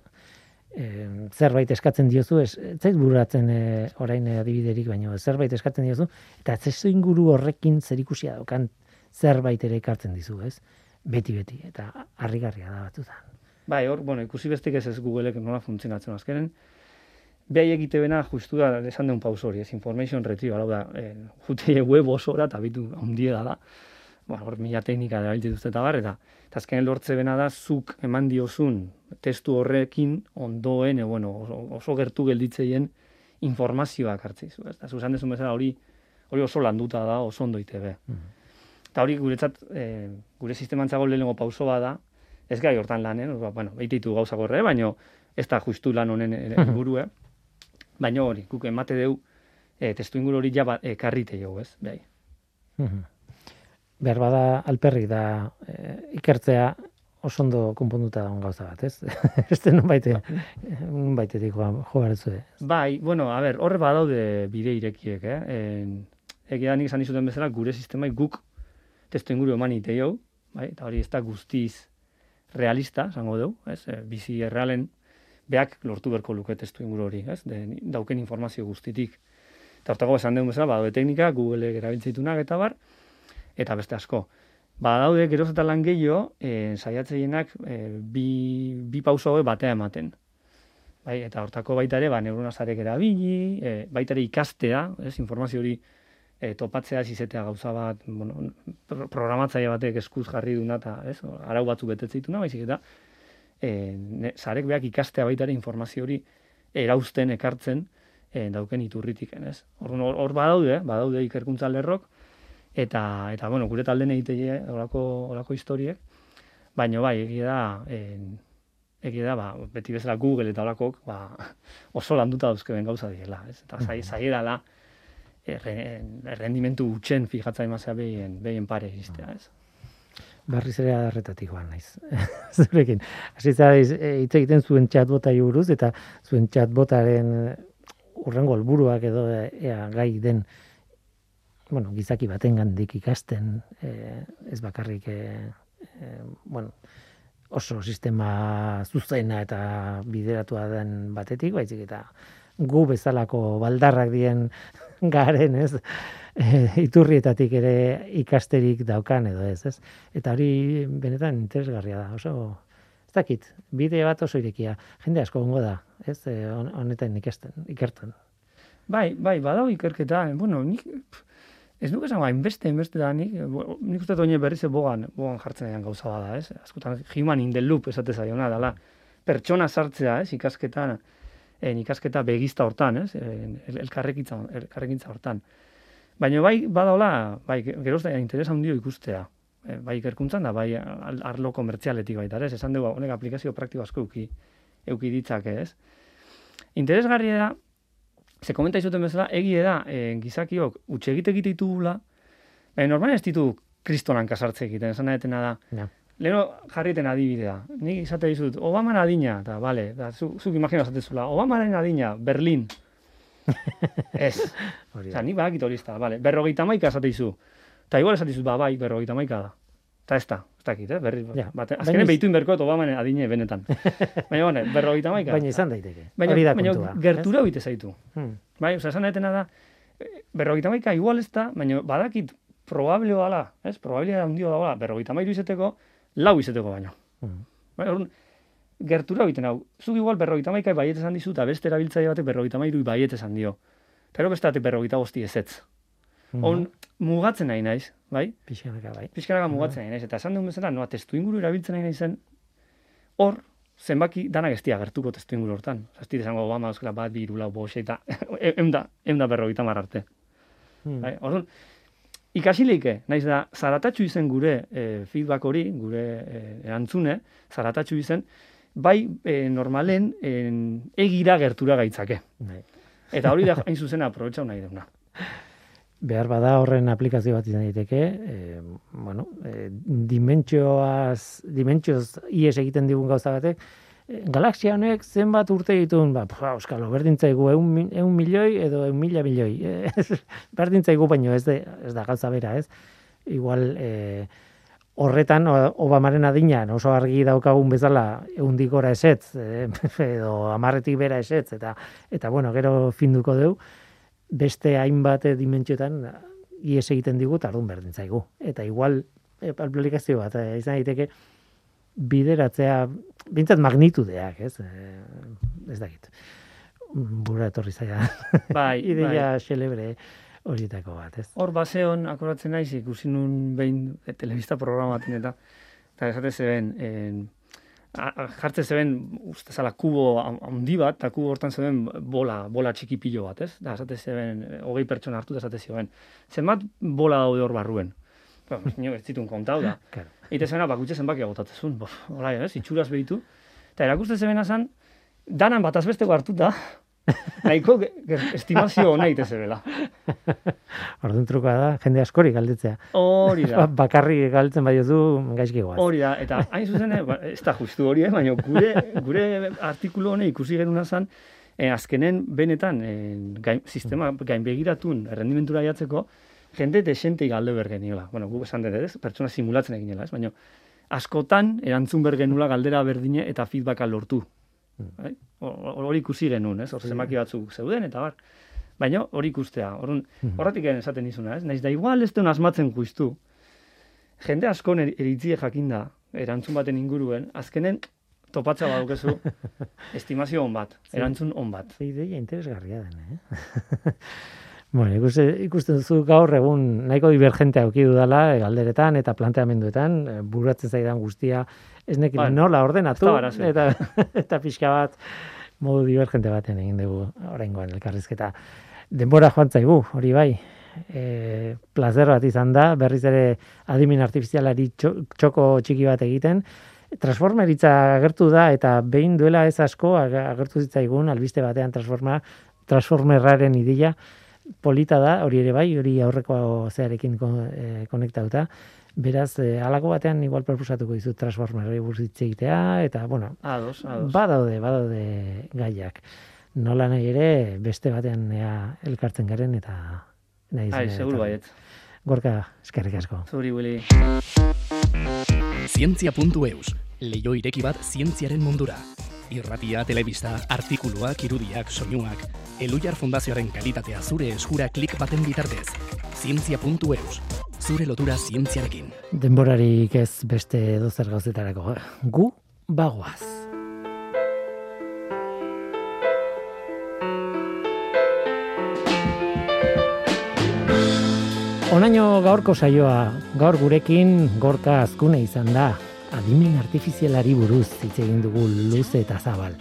eh, zerbait eskatzen diozu, ez, ez zait bururatzen eh, orain eh, adibiderik, baina zerbait eskatzen diozu, eta testu inguru horrekin zerikusia daukan zerbait ere ekartzen dizu, ez? Beti-beti, eta harrigarria da batzutan. Bai, hor, bueno, ikusi bestik ez ez Googleek nola funtzionatzen azkenen. Behai egite bena justu da esan deun paus hori, ez information retrieval, hau da, eh, jute [LAUGHS] web osora eta bitu ondie da da. Bueno, hor mila teknika da dituzte eta bar, eta, eta azkenen lortze bena da, zuk eman diozun testu horrekin ondoen, e, bueno, oso, oso gertu gelditzeien informazioak hartzizu. Ez da, zuzan dezun bezala hori, hori oso landuta da, oso ondo itebe. Eta hori guretzat, eh, gure sistemantzago lehenengo pauso bada, ez gai hortan lanen, ba, bueno, beititu gauzak horre, baino ez da justu lan honen helburue. baina hori, guk emate deu, e, testu inguru hori ja ba, ekarrite jo, ez? Bai. Mhm. Behar bada alperrik da eh, ikertzea oso ondo konponduta dagoen gauza bat, ez? [LAUGHS] Beste nun baite, nun baitetik jo behar duzu, Bai, bueno, a ber, horre badaude bide irekiek, eh? En, egia nik esan dizuten bezala, gure sistemai guk testu inguru eman ite jo, bai? Eta hori ez da guztiz realista, esango dugu, ez? E, bizi errealen beak lortu berko luke testu inguru hori, ez? De, dauken informazio guztitik. Eta hortako esan dugun bezala, badaude teknika, Google erabiltzeitunak eta bar, eta beste asko. Badaude geroz eta lan gehiago, e, saiatzeienak e, bi, bi pauso batea ematen. Bai, eta hortako baita ere, ba, neuronazarek erabili, e, baita ere ikastea, ez, informazio hori e, topatzea izetea gauza bat, bueno, pro- programatzaile batek eskuz jarri duna eta, ez, arau batzu betetzeituna, baizik eta e, ne, zarek beak ikastea baita ere informazio hori erauzten, ekartzen, e, dauken iturritik, ez? Hor, hor, badaude, badaude ikerkuntza lerrok, eta, eta bueno, gure talden egitei olako, olako historiek, baina bai, egia da, e, egia da, ba, beti bezala Google eta olakok, ba, oso landuta dauzkeben gauza direla, ez? Eta zai, zaiera da, errendimentu utxen fijatza emazea behien, behien pare iztea, ez? Barriz ere adarretatik joan naiz. [LAUGHS] Zurekin. Hasi e, hitz egiten zuen chatbota buruz eta zuen chatbotaren urrengo helburuak edo e, ea gai den bueno, gizaki baten gandik ikasten e, ez bakarrik e, bueno, oso sistema zuzena eta bideratua den batetik, baizik eta gu bezalako baldarrak dien [LAUGHS] garen, ez? E, iturrietatik ere ikasterik daukan edo ez, ez? Eta hori benetan interesgarria da, oso ez dakit, bide bat oso irekia. Jende asko gongo da, ez? E, honetan ikasten, ikertan. Bai, bai, badau ikerketa, bueno, nik, ez duk esan, hainbeste, hainbeste da, nik, nik uste doine berriz bogan, bogan jartzen egin gauza bada, ez? Askotan, human in the loop esate zaiona, dala, pertsona sartzea, ez, ikasketan, en ikasketa begizta hortan, ez? El, elkarrekintza, elkarrekintza hortan. Baina bai, badaola, bai, geroz da, interesa handio ikustea. E, bai ikerkuntzan da, bai arlo komertzialetik baita, ez? Esan dugu, honek aplikazio praktiko asko euki, euki ditzak, ez? Interesgarria da, ze komenta izuten bezala, egie da, e, gizakiok, utxe egite egite ditugula, baina normal ez ditu kristonan kasartze egiten, esan da, ja. Leno jarriten adibidea. Ni izate dizut, Obama adina, eta bale, da, zu, zuk imagina zatezula, Obama adina, Berlin. [LAUGHS] Ez. Osa, ni bakit hori izta, bale, berrogeita maika esate dizu. Eta igual esate ba, bai, berrogeita maika da. Eta ez da, ez dakit, eh, berri. Ja, bate, azkenen baina... behitu inberko, Obama adine benetan. [LAUGHS] baina, bane, berrogeita maika. Baina izan daiteke. Baina, baina, baina gertura bite zaitu. Hmm. Bai, oza, esan da, berrogeita maika igual ez da, baina badakit, probable bala, ez, probabilia handio da, berrogeita mairu izeteko, lau izeteko baino. Mm. Bai, orduan, gertura egiten hau, zuk igual berrogeita maikai baiet esan dizu, eta beste erabiltzaile batek berrogeita mairu baiet esan dio. Pero beste batek berrogeita bosti ezetz. Mm On, mugatzen nahi naiz, bai? Pixkanaka, bai. Pixkanaka mugatzen nahi naiz. Eta esan duen bezala, noa testu inguru erabiltzen nahi naizen, hor, zenbaki danak ez gertuko testu inguru hortan. Zazti desango, Obama, euskala, bat, bi, irula, bo, eta, [LAUGHS] eunda, eunda berrogeita mararte. Mm. Bai, orduan, ikasileike, naiz da, zaratatxu izen gure e, feedback hori, gure e, erantzune, zaratatxu izen, bai e, normalen e, egira gertura gaitzake. Bai. Eta hori da [LAUGHS] hain zuzena aprobetxau nahi duna. Behar bada horren aplikazio bat izan daiteke, e, bueno, e, dimentsioaz, dimentsioz ies egiten digun gauza batek, galaxia honek zenbat urte ditun, ba, pua, euskalo, berdintzaigu eun, eun milioi edo eun mila milioi. [LAUGHS] berdintzaigu baino ez, de, ez da gauza bera, ez? Igual, e, horretan, Obamaren adina, oso argi daukagun bezala, eundikora esetz, e, [LAUGHS] edo amarretik bera esetz, eta, eta bueno, gero finduko deu, beste hainbat dimentsiotan, ies egiten digu, tardun berdintzaigu. Eta igual, e, aplikazio bat, izan daiteke, bideratzea, bintzat magnitudeak, ez? E, ez dakit. Bura etorri zaila. Bai, [LAUGHS] Ideia bai. xelebre horietako bat, ez? Hor baseon, akoratzen naiz, ikusi nun behin e, telebista programaten eta eta esate zeben, en, jartze zeben, uste zala, kubo handi bat, eta kubo hortan zeben bola, bola txiki pilo bat, ez? Da, esate zeben, hogei pertsona hartu, da esate zeben. Zenbat bola daude hor barruen? Ba, ez zitun kontau da. [LAUGHS] Claro. Eta zena, bakutxe zenbaki agotatzezun. Hola, ez, itxuraz behitu. Eta erakuste zebena zan, danan bat azbesteko hartuta, [LAUGHS] nahiko estimazio hona ite zebela. [LAUGHS] Orduan trukoa da, jende askori galditzea. Hori da. Ba, [LAUGHS] bakarri galditzen bai du gaizki guaz. Hori da, eta hain zuzen, eh, ba, ez da justu hori, eh, baina gure, gure artikulu hone ikusi genuna zan, eh, azkenen benetan eh, gain, sistema gain begiratun errendimentura jatzeko, jende desente galde bergeniola. Bueno, gu esan dut, ez? Pertsona simulatzen eginela, ez? Baina, askotan, erantzun bergenula galdera berdine eta feedbacka lortu. Hmm. Bai? Hori ikusi genuen, ez? Hor zemaki batzuk zeuden, eta bar. Baina, hori ikustea. Horren, hmm. horretik egin esaten izuna, ez? Naiz da, igual ez duen asmatzen juiztu. Jende askon er, eritzie jakinda, erantzun baten inguruen, azkenen, topatza badukezu, [LAUGHS] estimazio on bat, erantzun on bat. Ideia interesgarria den, eh? [LAUGHS] Bueno, ikusten, ikusten duzu gaur egun nahiko divergente auki dudala e, galderetan eta planteamenduetan, e, buratzen zaidan guztia, ez nekin Bai. nola ordenatu, eta, [LAUGHS] eta pixka bat modu divergente baten egin dugu oraingoan elkarrizketa. Denbora joan zaigu, hori bai, e, plazer bat izan da, berriz ere adimin artifizialari txo- txoko txiki bat egiten, transformeritza agertu da eta behin duela ez asko ag- agertu zitzaigun albiste batean transforma transformerraren ideia polita da, hori ere bai, hori aurreko zearekin ko- eh, konektatuta. Beraz, eh, halako batean igual proposatuko dizut transformerri buruz hitz egitea eta bueno, Ados, ados. badaude, badaude gaiak. Nola nahi ere beste batean ea elkartzen garen eta nahi Ai, seguru baiet. Gorka, eskerrik asko. Zuri, Willy. Zientzia.eus, leio ireki bat zientziaren mundura. Irratia, telebista, artikuluak, irudiak, soinuak. Elujar Fundazioaren kalitatea zure eskura klik baten bitartez. Zientzia.eus, zure lotura zientziarekin. Denborarik ez beste dozer gauzetarako. Gu bagoaz. Onaino gaurko saioa, gaur gurekin gorka azkune izan da. Adimen artifizialari buruz hitz egin dugu luze eta zabal.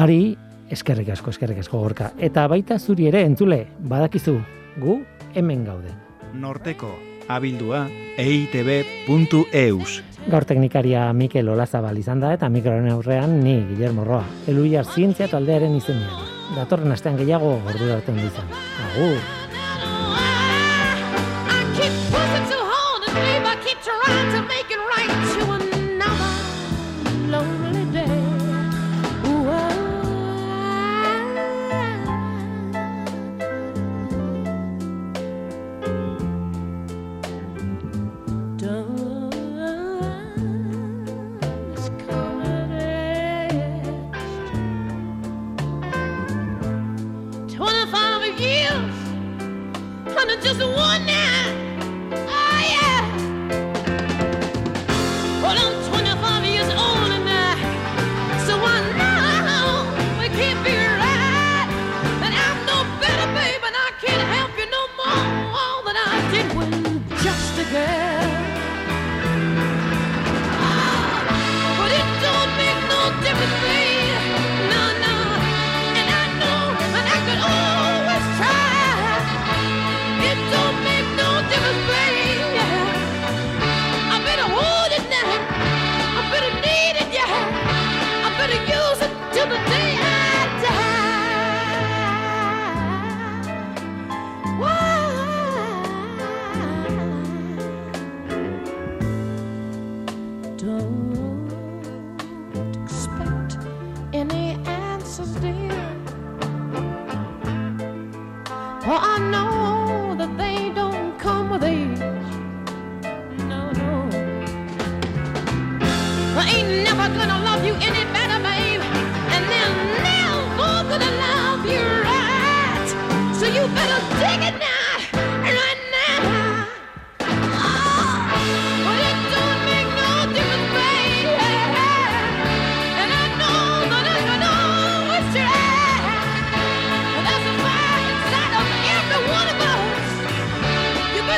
Ari, eskerrik asko, eskerrik asko gorka. Eta baita zuri ere entzule, badakizu, gu hemen gaude. Norteko abildua eitb.eus. Gaur teknikaria Mikel Olazabal izan da eta mikroaren aurrean ni Guillermo Roa. Eluiar zientzia taldearen izenean. Datorren astean gehiago ordu arte izan. Agur! don't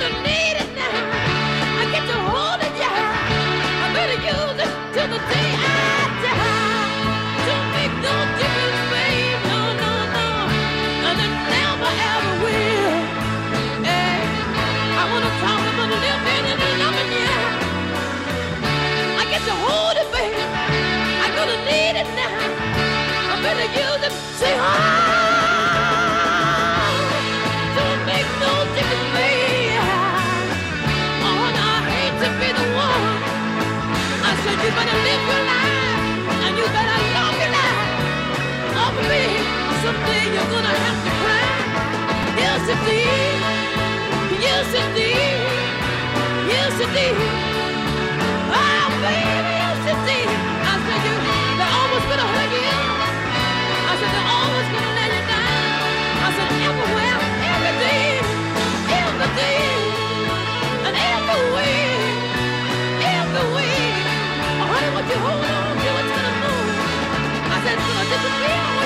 Amazing. Hold on it's gonna move. I said it's gonna.